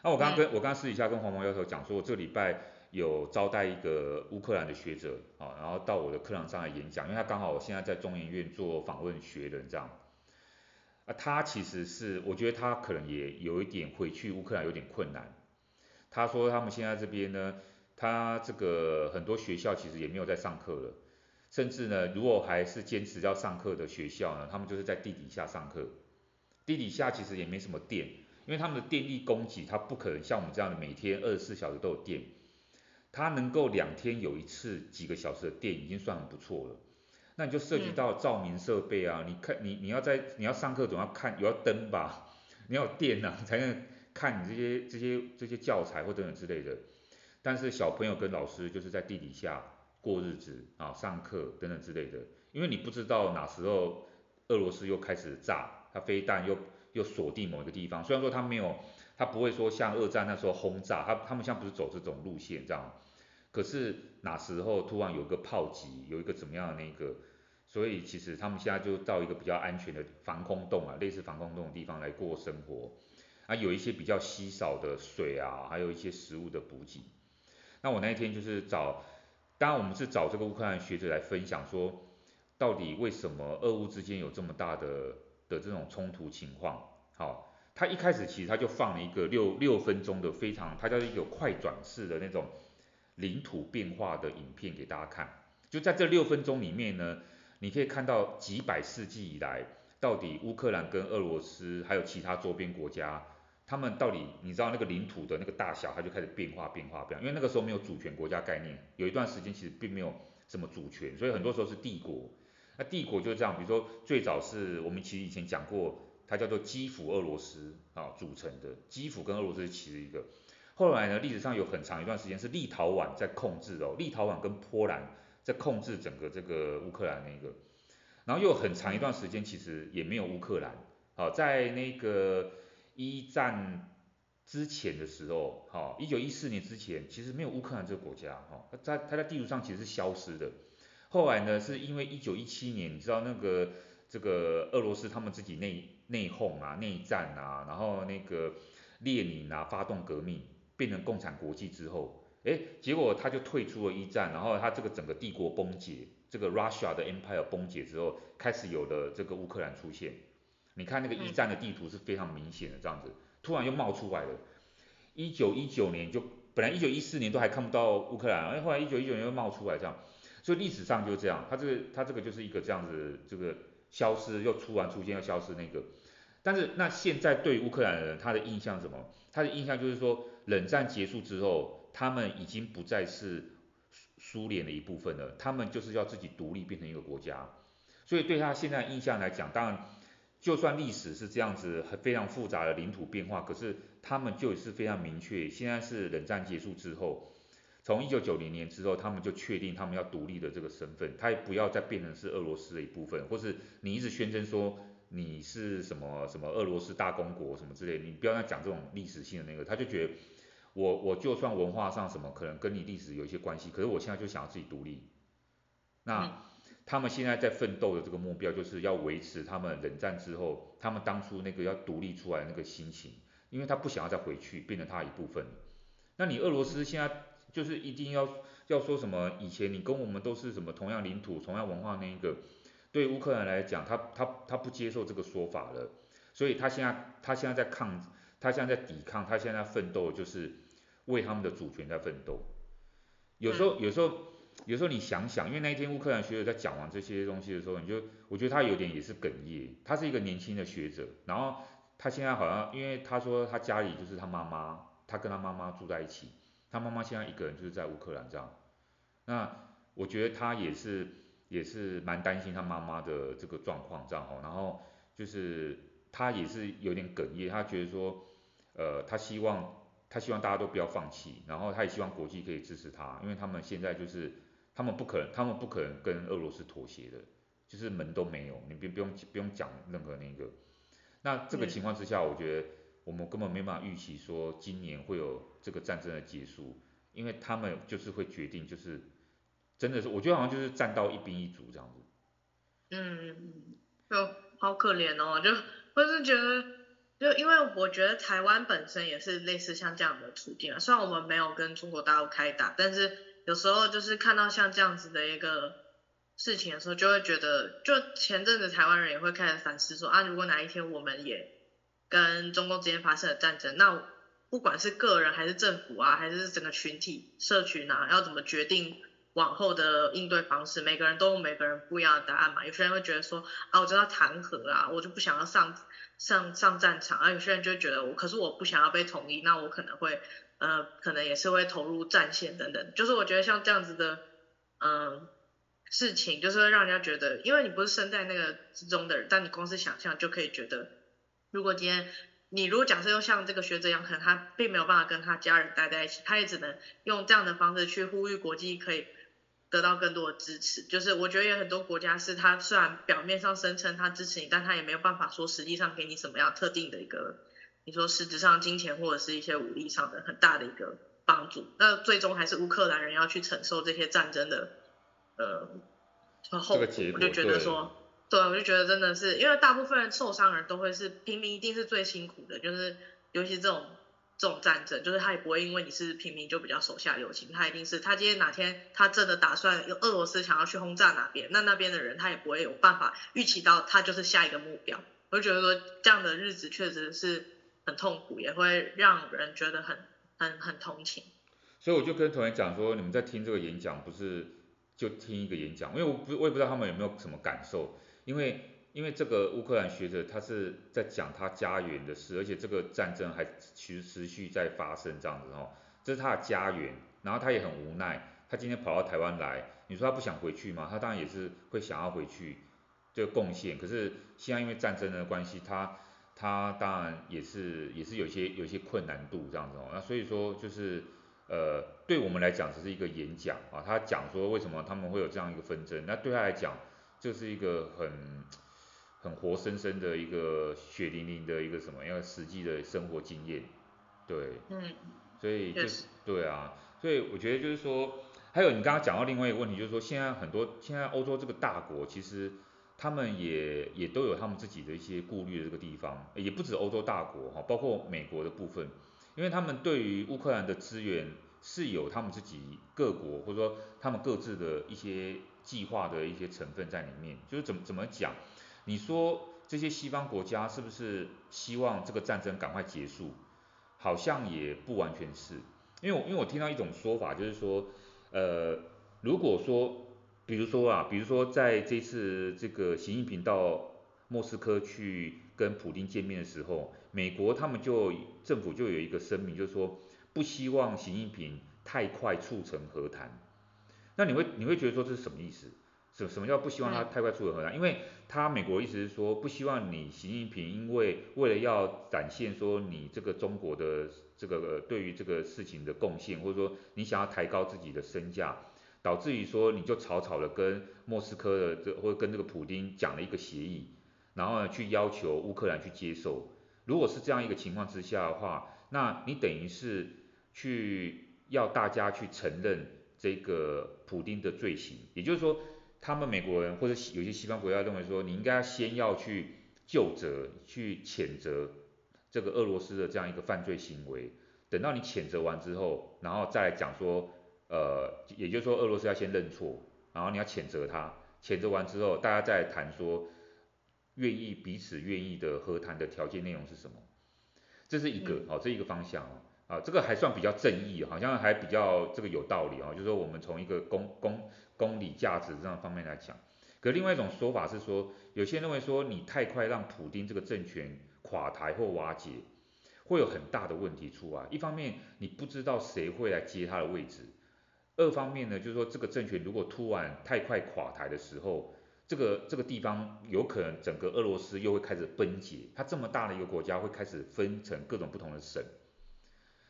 那我刚刚跟我刚刚私底下跟黄毛教授讲说，我这礼拜有招待一个乌克兰的学者啊，然后到我的课堂上来演讲，因为他刚好我现在在中研院做访问学人这样。啊，他其实是，我觉得他可能也有一点回去乌克兰有点困难。他说他们现在这边呢，他这个很多学校其实也没有在上课了，甚至呢，如果还是坚持要上课的学校呢，他们就是在地底下上课。地底下其实也没什么电，因为他们的电力供给，它不可能像我们这样的每天二十四小时都有电，它能够两天有一次几个小时的电，已经算很不错了。那你就涉及到照明设备啊，你看你你要在你要上课总要看有要灯吧，你要有电啊才能看你这些这些这些教材或等等之类的。但是小朋友跟老师就是在地底下过日子啊，上课等等之类的，因为你不知道哪时候俄罗斯又开始炸，它飞弹又又锁定某一个地方，虽然说它没有，它不会说像二战那时候轰炸，它他们现在不是走这种路线这样，可是哪时候突然有个炮击，有一个怎么样的那个，所以其实他们现在就到一个比较安全的防空洞啊，类似防空洞的地方来过生活，啊有一些比较稀少的水啊，还有一些食物的补给。那我那一天就是找，当然我们是找这个乌克兰学者来分享说，到底为什么俄乌之间有这么大的的这种冲突情况？好，他一开始其实他就放了一个六六分钟的非常，他叫一个快转式的那种领土变化的影片给大家看。就在这六分钟里面呢，你可以看到几百世纪以来，到底乌克兰跟俄罗斯还有其他周边国家。他们到底，你知道那个领土的那个大小，它就开始变化变化变化，因为那个时候没有主权国家概念，有一段时间其实并没有什么主权，所以很多时候是帝国。那帝国就是这样，比如说最早是我们其实以前讲过，它叫做基辅俄罗斯啊组成的，基辅跟俄罗斯其实一个。后来呢，历史上有很长一段时间是立陶宛在控制哦，立陶宛跟波兰在控制整个这个乌克兰那个，然后又很长一段时间其实也没有乌克兰，好在那个。一战之前的时候，哈，一九一四年之前，其实没有乌克兰这个国家，哈，在它在地图上其实是消失的。后来呢，是因为一九一七年，你知道那个这个俄罗斯他们自己内内讧啊、内战啊，然后那个列宁啊发动革命，变成共产国际之后，哎，结果他就退出了一战，然后他这个整个帝国崩解，这个 Russia 的 Empire 崩解之后，开始有了这个乌克兰出现。你看那个一战的地图是非常明显的，这样子，突然又冒出来了。一九一九年就本来一九一四年都还看不到乌克兰，哎，后来一九一九年又冒出来这样，所以历史上就是这样，它这个它这个就是一个这样子，这个消失又突然出现又消失那个。但是那现在对乌克兰人他的印象是什么？他的印象就是说，冷战结束之后，他们已经不再是苏联的一部分了，他们就是要自己独立变成一个国家。所以对他现在印象来讲，当然。就算历史是这样子，很非常复杂的领土变化，可是他们就是非常明确，现在是冷战结束之后，从一九九零年之后，他们就确定他们要独立的这个身份，他也不要再变成是俄罗斯的一部分，或是你一直宣称说你是什么什么俄罗斯大公国什么之类，你不要再讲这种历史性的那个，他就觉得我我就算文化上什么可能跟你历史有一些关系，可是我现在就想要自己独立，那。他们现在在奋斗的这个目标，就是要维持他们冷战之后，他们当初那个要独立出来的那个心情，因为他不想要再回去，变成他一部分。那你俄罗斯现在就是一定要要说什么？以前你跟我们都是什么同样领土、同样文化那一个，对乌克兰来讲，他他他不接受这个说法了，所以他现在他现在在抗，他现在在抵抗，他现在在奋斗，就是为他们的主权在奋斗。有时候有时候。有时候你想想，因为那一天乌克兰学者在讲完这些东西的时候，你就我觉得他有点也是哽咽。他是一个年轻的学者，然后他现在好像，因为他说他家里就是他妈妈，他跟他妈妈住在一起，他妈妈现在一个人就是在乌克兰这样。那我觉得他也是也是蛮担心他妈妈的这个状况这样哦。然后就是他也是有点哽咽，他觉得说，呃，他希望他希望大家都不要放弃，然后他也希望国际可以支持他，因为他们现在就是。他们不可能，他们不可能跟俄罗斯妥协的，就是门都没有，你别不用不用讲任何那个。那这个情况之下，我觉得我们根本没办法预期说今年会有这个战争的结束，因为他们就是会决定，就是真的是，我觉得好像就是战到一兵一卒这样子。嗯，就好可怜哦，就我是觉得，就因为我觉得台湾本身也是类似像这样的处境啊，虽然我们没有跟中国大陆开打，但是。有时候就是看到像这样子的一个事情的时候，就会觉得，就前阵子台湾人也会开始反思说啊，如果哪一天我们也跟中共之间发生了战争，那不管是个人还是政府啊，还是整个群体社群啊，要怎么决定往后的应对方式？每个人都有每个人不一样的答案嘛。有些人会觉得说啊，我就要弹劾啊，我就不想要上上上战场啊。有些人就觉得我，可是我不想要被统一，那我可能会。呃，可能也是会投入战线等等，就是我觉得像这样子的，嗯、事情，就是会让人家觉得，因为你不是身在那个之中的人，但你光是想象就可以觉得，如果今天你如果假设又像这个学者一样，可能他并没有办法跟他家人待在一起，他也只能用这样的方式去呼吁国际可以得到更多的支持。就是我觉得有很多国家是他虽然表面上声称他支持你，但他也没有办法说实际上给你什么样特定的一个，你说实质上金钱或者是一些武力上的很大的一个帮助。那最终还是乌克兰人要去承受这些战争的呃后果。我就觉得说。对，我就觉得真的是，因为大部分人受伤人都会是平民，一定是最辛苦的，就是尤其这种这种战争，就是他也不会因为你是平民就比较手下留情，他一定是他今天哪天他真的打算有俄罗斯想要去轰炸哪边，那那边的人他也不会有办法预期到他就是下一个目标。我就觉得说这样的日子确实是很痛苦，也会让人觉得很很很同情。所以我就跟同学讲说，你们在听这个演讲，不是就听一个演讲，因为我不我也不知道他们有没有什么感受。因为因为这个乌克兰学者他是在讲他家园的事，而且这个战争还持持续在发生这样子哦，这是他的家园，然后他也很无奈，他今天跑到台湾来，你说他不想回去吗？他当然也是会想要回去，这个贡献，可是现在因为战争的关系，他他当然也是也是有些有些困难度这样子哦，那所以说就是呃对我们来讲只是一个演讲啊，他讲说为什么他们会有这样一个纷争，那对他来讲。这是一个很很活生生的一个血淋淋的一个什么样实际的生活经验，对，嗯，所以就是对啊，所以我觉得就是说，还有你刚刚讲到另外一个问题，就是说现在很多现在欧洲这个大国，其实他们也也都有他们自己的一些顾虑的这个地方，也不止欧洲大国哈，包括美国的部分，因为他们对于乌克兰的资源是有他们自己各国或者说他们各自的一些。计划的一些成分在里面，就是怎么怎么讲？你说这些西方国家是不是希望这个战争赶快结束？好像也不完全是，因为我因为我听到一种说法，就是说，呃，如果说，比如说啊，比如说在这次这个习近平到莫斯科去跟普京见面的时候，美国他们就政府就有一个声明，就是说不希望习近平太快促成和谈。那你会你会觉得说这是什么意思？什什么叫不希望他太快促成和谈？因为他美国意思是说不希望你习近平因为为了要展现说你这个中国的这个对于这个事情的贡献，或者说你想要抬高自己的身价，导致于说你就草草的跟莫斯科的这或者跟这个普丁讲了一个协议，然后呢去要求乌克兰去接受。如果是这样一个情况之下的话，那你等于是去要大家去承认。这个普丁的罪行，也就是说，他们美国人或者有些西方国家认为说，你应该先要去就责、去谴责这个俄罗斯的这样一个犯罪行为，等到你谴责完之后，然后再来讲说，呃，也就是说，俄罗斯要先认错，然后你要谴责他，谴责完之后，大家再来谈说，愿意彼此愿意的和谈的条件内容是什么，这是一个，哦，这一个方向哦。啊，这个还算比较正义，好像还比较这个有道理啊。就是说，我们从一个公公公理价值这样方面来讲，可另外一种说法是说，有些人认为说，你太快让普丁这个政权垮台或瓦解，会有很大的问题出来。一方面，你不知道谁会来接他的位置；二方面呢，就是说，这个政权如果突然太快垮台的时候，这个这个地方有可能整个俄罗斯又会开始分解，它这么大的一个国家会开始分成各种不同的省。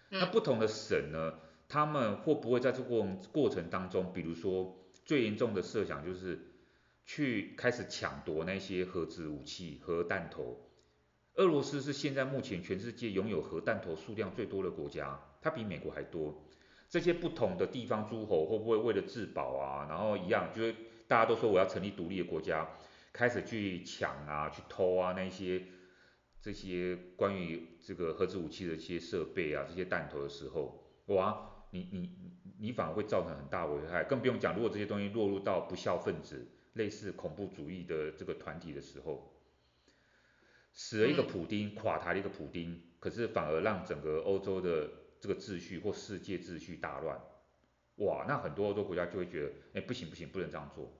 那不同的省呢，他们会不会在这个过过程当中，比如说最严重的设想就是去开始抢夺那些核子武器、核弹头。俄罗斯是现在目前全世界拥有核弹头数量最多的国家，它比美国还多。这些不同的地方诸侯会不会为了自保啊，然后一样就是大家都说我要成立独立的国家，开始去抢啊、去偷啊那些。这些关于这个核子武器的一些设备啊，这些弹头的时候，哇，你你你反而会造成很大危害，更不用讲，如果这些东西落入到不孝分子，类似恐怖主义的这个团体的时候，死了一个普丁，垮台了一个普丁，可是反而让整个欧洲的这个秩序或世界秩序大乱，哇，那很多欧洲国家就会觉得，哎，不行不行，不能这样做。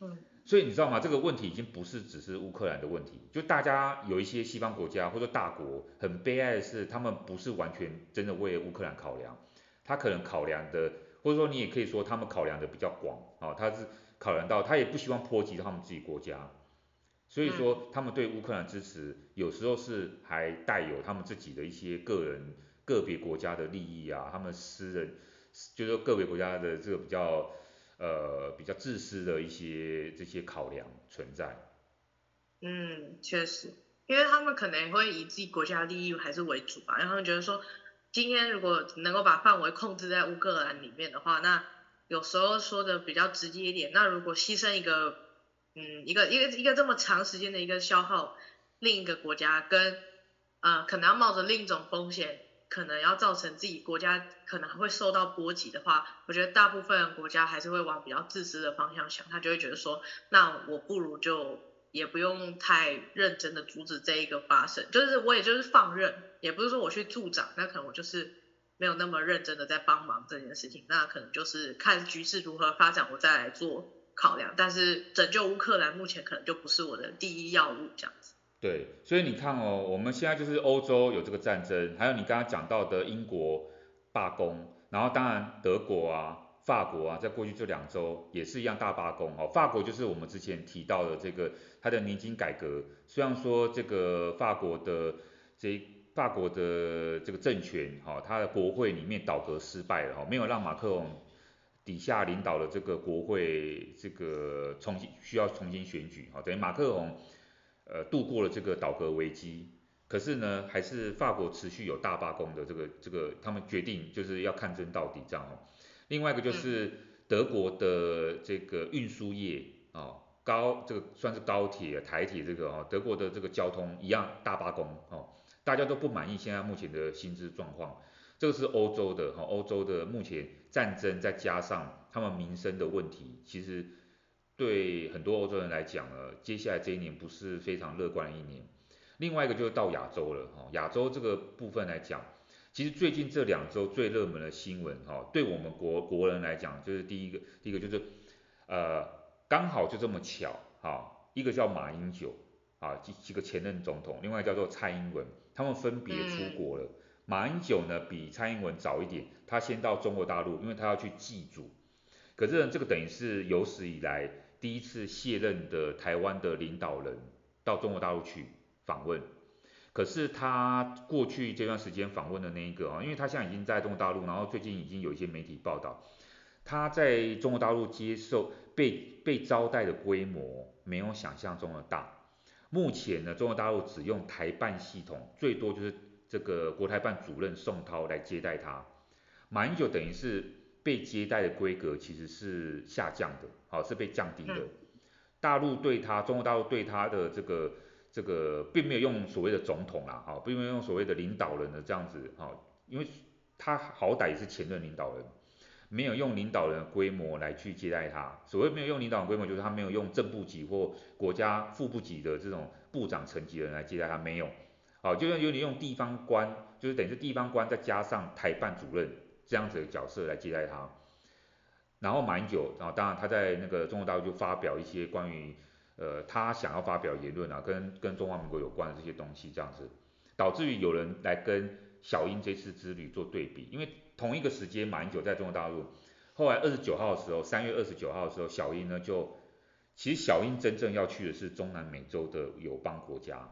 嗯。所以你知道吗？这个问题已经不是只是乌克兰的问题，就大家有一些西方国家或者大国很悲哀的是，他们不是完全真的为乌克兰考量，他可能考量的，或者说你也可以说他们考量的比较广啊，他是考量到他也不希望波及他们自己国家，所以说他们对乌克兰支持有时候是还带有他们自己的一些个人个别国家的利益啊，他们私人就是说个别国家的这个比较呃比较自私的一些这些考量存在。嗯，确实，因为他们可能会以自己国家利益还是为主吧，然后他们觉得说今天如果能够把范围控制在乌克兰里面的话，那有时候说的比较直接一点，那如果牺牲一个，嗯，一个一个一个这么长时间的一个消耗，另一个国家跟，呃，可能要冒着另一种风险，可能要造成自己国家可能还会受到波及的话，我觉得大部分国家还是会往比较自私的方向想，他就会觉得说，那我不如就也不用太认真的阻止这一个发生，就是我也就是放任，也不是说我去助长，那可能我就是。没有那么认真的在帮忙这件事情，那可能就是看局势如何发展，我再来做考量。但是拯救乌克兰目前可能就不是我的第一要务，这样。对，所以你看哦，我们现在就是欧洲有这个战争，还有你刚刚讲到的英国罢工，然后当然德国啊、法国啊，在过去这两周也是一样大罢工哦。法国就是我们之前提到的这个它的年金改革，虽然说这个法国的这。法国的这个政权，哈，他的国会里面倒阁失败了，哈，没有让马克龙底下领导的这个国会，这个重新需要重新选举，哈，等于马克龙，呃，度过了这个倒戈危机。可是呢，还是法国持续有大罢工的这个这个，他们决定就是要抗争到底，这样哦。另外一个就是德国的这个运输业，啊，高这个算是高铁、台铁这个哦，德国的这个交通一样大罢工，哦。大家都不满意现在目前的薪资状况，这个是欧洲的哈，欧洲的目前战争再加上他们民生的问题，其实对很多欧洲人来讲呢，接下来这一年不是非常乐观的一年。另外一个就是到亚洲了哈，亚洲这个部分来讲，其实最近这两周最热门的新闻哈，对我们国国人来讲，就是第一个，第一个就是呃刚好就这么巧哈，一个叫马英九啊，几几个前任总统，另外叫做蔡英文。他们分别出国了。马英九呢比蔡英文早一点，他先到中国大陆，因为他要去祭祖。可是呢，这个等于是有史以来第一次卸任的台湾的领导人到中国大陆去访问。可是他过去这段时间访问的那一个啊，因为他现在已经在中国大陆，然后最近已经有一些媒体报道，他在中国大陆接受被被招待的规模没有想象中的大。目前呢，中国大陆只用台办系统，最多就是这个国台办主任宋涛来接待他。马英九等于是被接待的规格其实是下降的，好，是被降低的。大陆对他，中国大陆对他的这个这个并没有用所谓的总统啦，哈，并没有用所谓的领导人的这样子，好，因为他好歹也是前任领导人。没有用领导人的规模来去接待他，所谓没有用领导人规模，就是他没有用正部级或国家副部级的这种部长层级的人来接待他，没有，好，就像有点用地方官，就是等于是地方官再加上台办主任这样子的角色来接待他。然后马英九，然后当然他在那个中国大陆就发表一些关于，呃，他想要发表言论啊，跟跟中华民国有关的这些东西，这样子，导致于有人来跟小英这次之旅做对比，因为。同一个时间，马英九在中国大陆。后来二十九号的时候，三月二十九号的时候，小英呢就，其实小英真正要去的是中南美洲的友邦国家，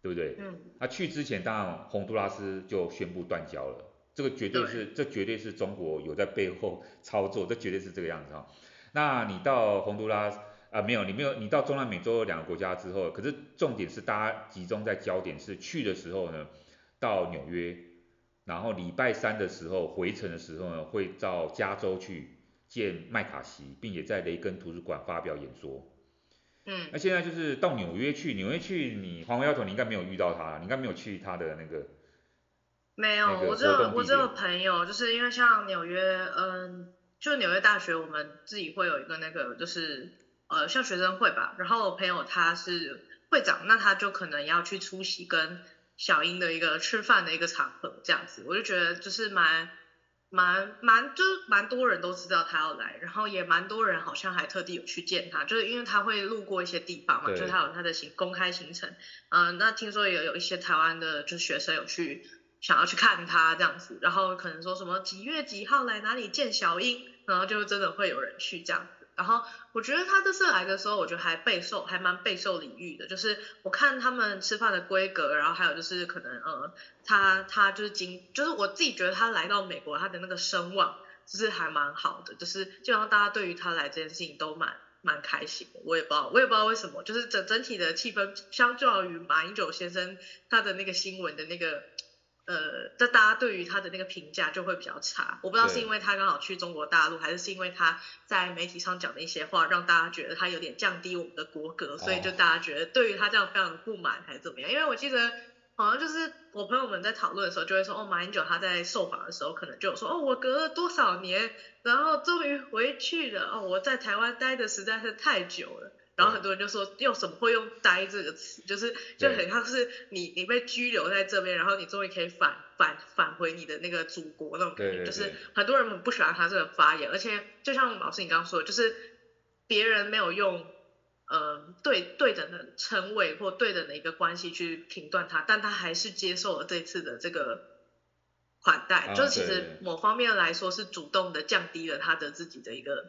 对不对？嗯。那去之前，当然洪都拉斯就宣布断交了。这个绝对是，这绝对是中国有在背后操作，这绝对是这个样子哈。那你到洪都拉斯啊，没有，你没有，你到中南美洲两个国家之后，可是重点是大家集中在焦点是去的时候呢，到纽约。然后礼拜三的时候回程的时候呢，会到加州去见麦卡锡，并且在雷根图书馆发表演说。嗯，那现在就是到纽约去，纽约去你黄回丫头，你应该没有遇到他，你应该没有去他的那个。没有，我只有我只有朋友，就是因为像纽约，嗯，就纽约大学，我们自己会有一个那个，就是呃像学生会吧，然后我朋友他是会长，那他就可能要去出席跟。小英的一个吃饭的一个场合，这样子，我就觉得就是蛮蛮蛮，就是蛮多人都知道他要来，然后也蛮多人好像还特地有去见他，就是因为他会路过一些地方嘛，对就他有他的行公开行程，嗯、呃，那听说也有一些台湾的就学生有去想要去看他这样子，然后可能说什么几月几号来哪里见小英，然后就真的会有人去这样子。然后我觉得他这次来的时候，我觉得还备受还蛮备受礼遇的，就是我看他们吃饭的规格，然后还有就是可能呃，他他就是经，就是我自己觉得他来到美国，他的那个声望就是还蛮好的，就是基本上大家对于他来这件事情都蛮蛮开心。我也不知道我也不知道为什么，就是整整体的气氛相较于马英九先生他的那个新闻的那个。呃，这大家对于他的那个评价就会比较差。我不知道是因为他刚好去中国大陆，还是是因为他在媒体上讲的一些话，让大家觉得他有点降低我们的国格，所以就大家觉得对于他这样非常的不满，还是怎么样？因为我记得好像就是我朋友们在讨论的时候，就会说，哦，马英九他在受访的时候，可能就有说，哦，我隔了多少年，然后终于回去了，哦，我在台湾待的实在是太久了。然后很多人就说，用什么会用“呆”这个词，就是就很像是你你被拘留在这边，然后你终于可以返返返回你的那个祖国那种感觉，就是很多人很不喜欢他这个发言，而且就像老师你刚刚说的，就是别人没有用呃对对等的称谓或对等的一个关系去评断他，但他还是接受了这次的这个款待，就是其实某方面来说是主动的降低了他的自己的一个。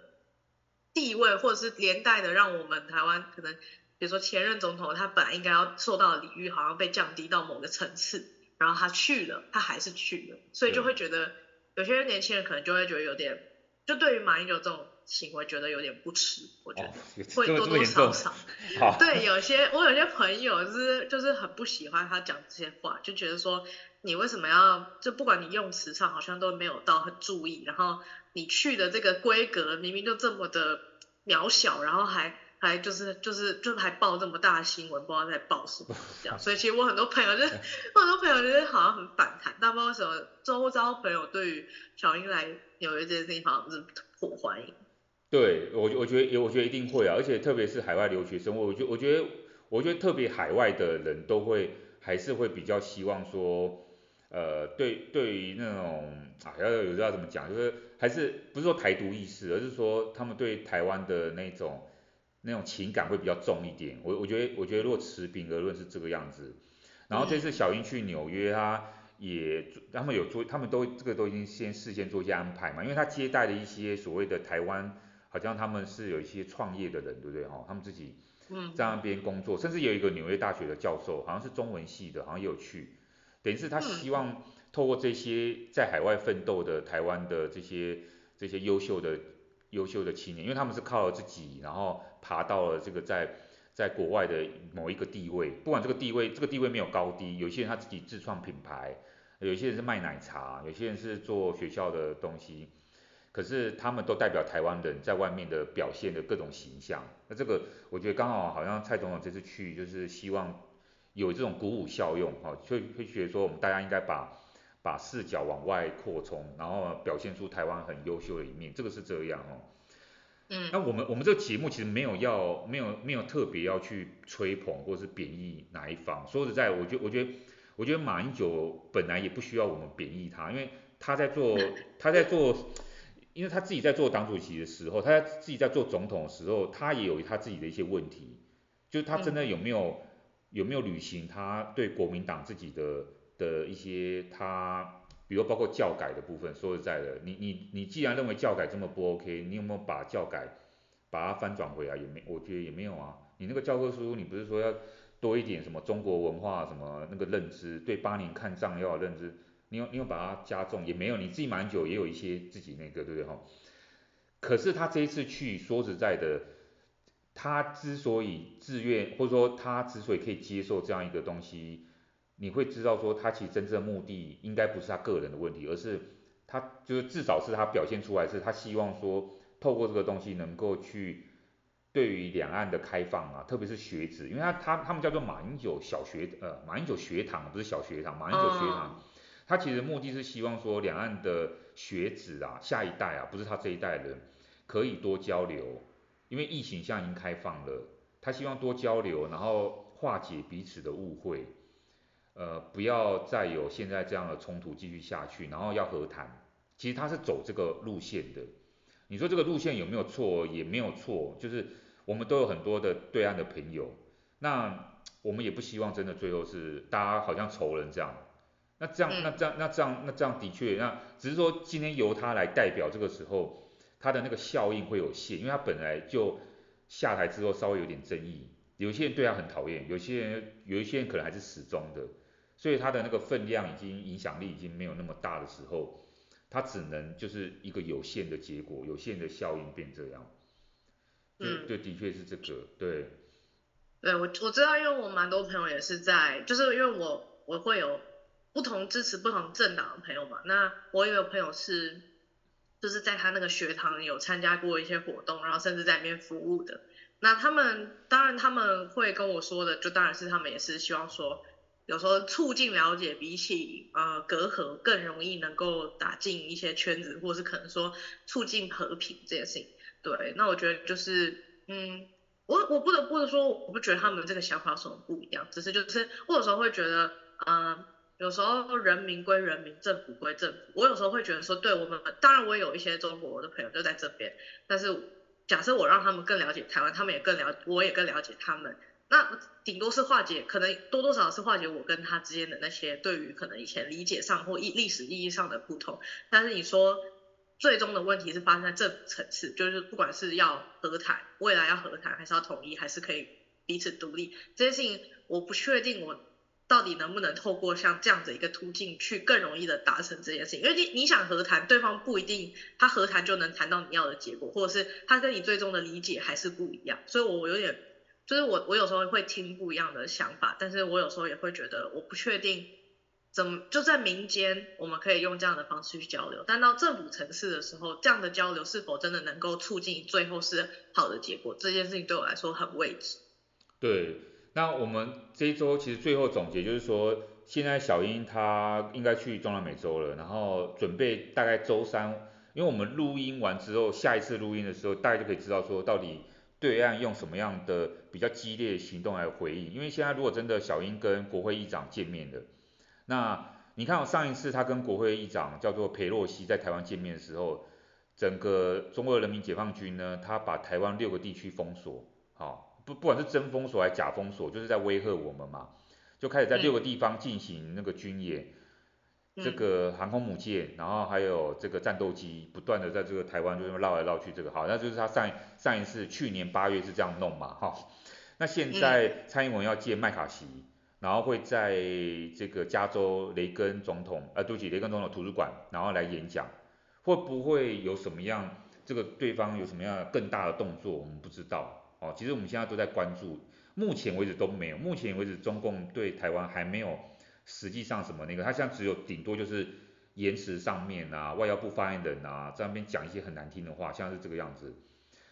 地位或者是连带的，让我们台湾可能，比如说前任总统，他本来应该要受到的礼遇，好像被降低到某个层次，然后他去了，他还是去了，所以就会觉得有些年轻人可能就会觉得有点，就对于马英九这种行为觉得有点不耻，我觉得会多多少少。对，有些我有些朋友就是就是很不喜欢他讲这些话，就觉得说你为什么要就不管你用词上好像都没有到很注意，然后。你去的这个规格明明就这么的渺小，然后还还就是就是就还报这么大的新闻，不知道在报什么这样。所以其实我很多朋友就是我很多朋友就是好像很反弹，但不知道为什么周遭朋友对于小英来纽约这件事情好像是颇欢迎。对，我我觉得我觉得一定会啊，而且特别是海外留学生，我觉我觉得我觉得特别海外的人都会还是会比较希望说。呃，对，对于那种啊，要有知道怎么讲，就是还是不是说台独意识，而是说他们对台湾的那种那种情感会比较重一点。我我觉得，我觉得如果持平而论是这个样子。然后这次小英去纽约，他也他们有做，他们都这个都已经先事先做一些安排嘛，因为他接待了一些所谓的台湾，好像他们是有一些创业的人，对不对哈？他们自己在那边工作，甚至有一个纽约大学的教授，好像是中文系的，好像也有去。等于是他希望透过这些在海外奋斗的台湾的这些这些优秀的优秀的青年，因为他们是靠了自己，然后爬到了这个在在国外的某一个地位，不管这个地位这个地位没有高低，有些人他自己自创品牌，有些人是卖奶茶，有些人是做学校的东西，可是他们都代表台湾人在外面的表现的各种形象。那这个我觉得刚好好像蔡总统这次去就是希望。有这种鼓舞效用，哈，就会觉得说我们大家应该把把视角往外扩充，然后表现出台湾很优秀的一面，这个是这样哦。嗯。那我们我们这个节目其实没有要没有没有特别要去吹捧或是贬义哪一方。说实在，我觉得我觉得我觉得马英九本来也不需要我们贬义他，因为他在做 他在做，因为他自己在做党主席的时候，他在自己在做总统的时候，他也有他自己的一些问题，就是他真的有没有。有没有履行他对国民党自己的的一些他，比如包括教改的部分。说实在的，你你你既然认为教改这么不 OK，你有没有把教改把它翻转回来？也没，我觉得也没有啊。你那个教科书，你不是说要多一点什么中国文化什么那个认知，对八年抗战要有认知，你有你有把它加重？也没有，你自己蛮久也有一些自己那个，对不对哈？可是他这一次去，说实在的。他之所以自愿，或者说他之所以可以接受这样一个东西，你会知道说他其实真正的目的应该不是他个人的问题，而是他就是至少是他表现出来是他希望说透过这个东西能够去对于两岸的开放啊，特别是学子，因为他他他们叫做马英九小学呃马英九学堂不是小学堂，马英九学堂，他其实目的是希望说两岸的学子啊下一代啊不是他这一代人可以多交流。因为疫情现在已经开放了，他希望多交流，然后化解彼此的误会，呃，不要再有现在这样的冲突继续下去，然后要和谈。其实他是走这个路线的。你说这个路线有没有错？也没有错，就是我们都有很多的对岸的朋友，那我们也不希望真的最后是大家好像仇人这样。那这样，那这样，那这样，那这样的确，那只是说今天由他来代表这个时候。他的那个效应会有限，因为他本来就下台之后稍微有点争议，有些人对他很讨厌，有些人有一些人可能还是始终的，所以他的那个分量已经影响力已经没有那么大的时候，他只能就是一个有限的结果，有限的效应变这样。嗯，对，的确是这个，对。对，我我知道，因为我蛮多朋友也是在，就是因为我我会有不同支持不同政党的朋友嘛，那我也有朋友是，就是在他那个学堂有参加过一些活动，然后甚至在里面服务的。那他们当然他们会跟我说的，就当然是他们也是希望说，有时候促进了解，比起呃隔阂更容易能够打进一些圈子，或是可能说促进和平这件事情。对，那我觉得就是嗯。我我不得不说，我不觉得他们这个想法有什么不一样，只是就是我有时候会觉得，嗯、有时候人民归人民，政府归政府。我有时候会觉得说，对我们，当然我也有一些中国的朋友就在这边，但是假设我让他们更了解台湾，他们也更了，我也更了解他们，那顶多是化解，可能多多少少是化解我跟他之间的那些对于可能以前理解上或历历史意义上的不同。但是你说。最终的问题是发生在政府层次，就是不管是要和谈，未来要和谈，还是要统一，还是可以彼此独立，这件事情我不确定我到底能不能透过像这样子一个途径去更容易的达成这件事情，因为你你想和谈，对方不一定他和谈就能谈到你要的结果，或者是他跟你最终的理解还是不一样，所以我有点就是我我有时候会听不一样的想法，但是我有时候也会觉得我不确定。怎么就在民间，我们可以用这样的方式去交流，但到政府层次的时候，这样的交流是否真的能够促进最后是好的结果？这件事情对我来说很未知。对，那我们这一周其实最后总结就是说，现在小英她应该去中南美洲了，然后准备大概周三，因为我们录音完之后，下一次录音的时候，大家就可以知道说到底对岸用什么样的比较激烈的行动来回应。因为现在如果真的小英跟国会议长见面了。那你看，我上一次他跟国会议长叫做裴洛西在台湾见面的时候，整个中国人民解放军呢，他把台湾六个地区封锁，好，不不管是真封锁还是假封锁，就是在威吓我们嘛，就开始在六个地方进行那个军演，嗯、这个航空母舰，然后还有这个战斗机，不断的在这个台湾就是绕来绕去，这个好，那就是他上上一次去年八月是这样弄嘛，哈，那现在蔡英文要见麦卡锡。然后会在这个加州雷根总统，呃，对不起，雷根总统图书馆，然后来演讲，会不会有什么样，这个对方有什么样更大的动作，我们不知道，哦，其实我们现在都在关注，目前为止都没有，目前为止中共对台湾还没有实际上什么那个，他现在只有顶多就是言辞上面啊，外交部发言人啊，在那边讲一些很难听的话，像是这个样子，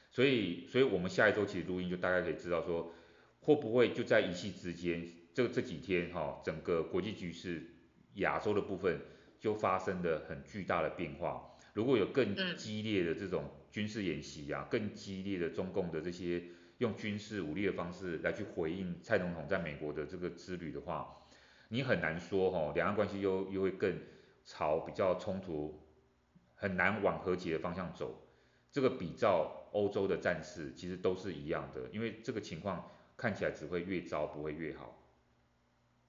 所以，所以我们下一周其实录音就大概可以知道说，会不会就在一夕之间。这这几天哈，整个国际局势，亚洲的部分就发生了很巨大的变化。如果有更激烈的这种军事演习啊，更激烈的中共的这些用军事武力的方式来去回应蔡总统在美国的这个之旅的话，你很难说哈，两岸关系又又会更朝比较冲突，很难往和解的方向走。这个比照欧洲的战事其实都是一样的，因为这个情况看起来只会越糟，不会越好。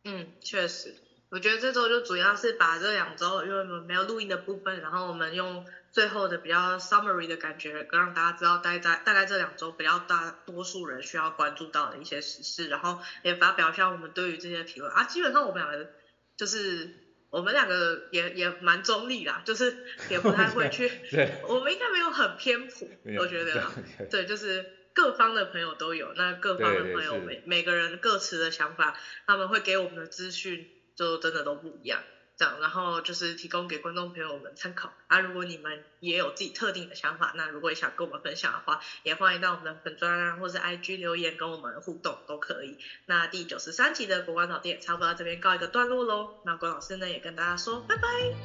嗯，确实，我觉得这周就主要是把这两周，因为我们没有录音的部分，然后我们用最后的比较 summary 的感觉，让大家知道大概在大概这两周比较大多数人需要关注到的一些时事，然后也发表一下我们对于这些评论啊。基本上我们两个就是我们两个也也蛮中立啦，就是也不太会去，对我们应该没有很偏颇，我觉得，对，就是。各方的朋友都有，那各方的朋友每每个人各持的想法，他们会给我们的资讯就真的都不一样，这样，然后就是提供给观众朋友们参考。啊，如果你们也有自己特定的想法，那如果也想跟我们分享的话，也欢迎到我们的粉专啊，或是 IG 留言跟我们互动都可以。那第九十三集的国关老店差不多到这边告一个段落喽。那关老师呢也跟大家说拜拜，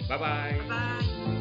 拜拜，拜拜。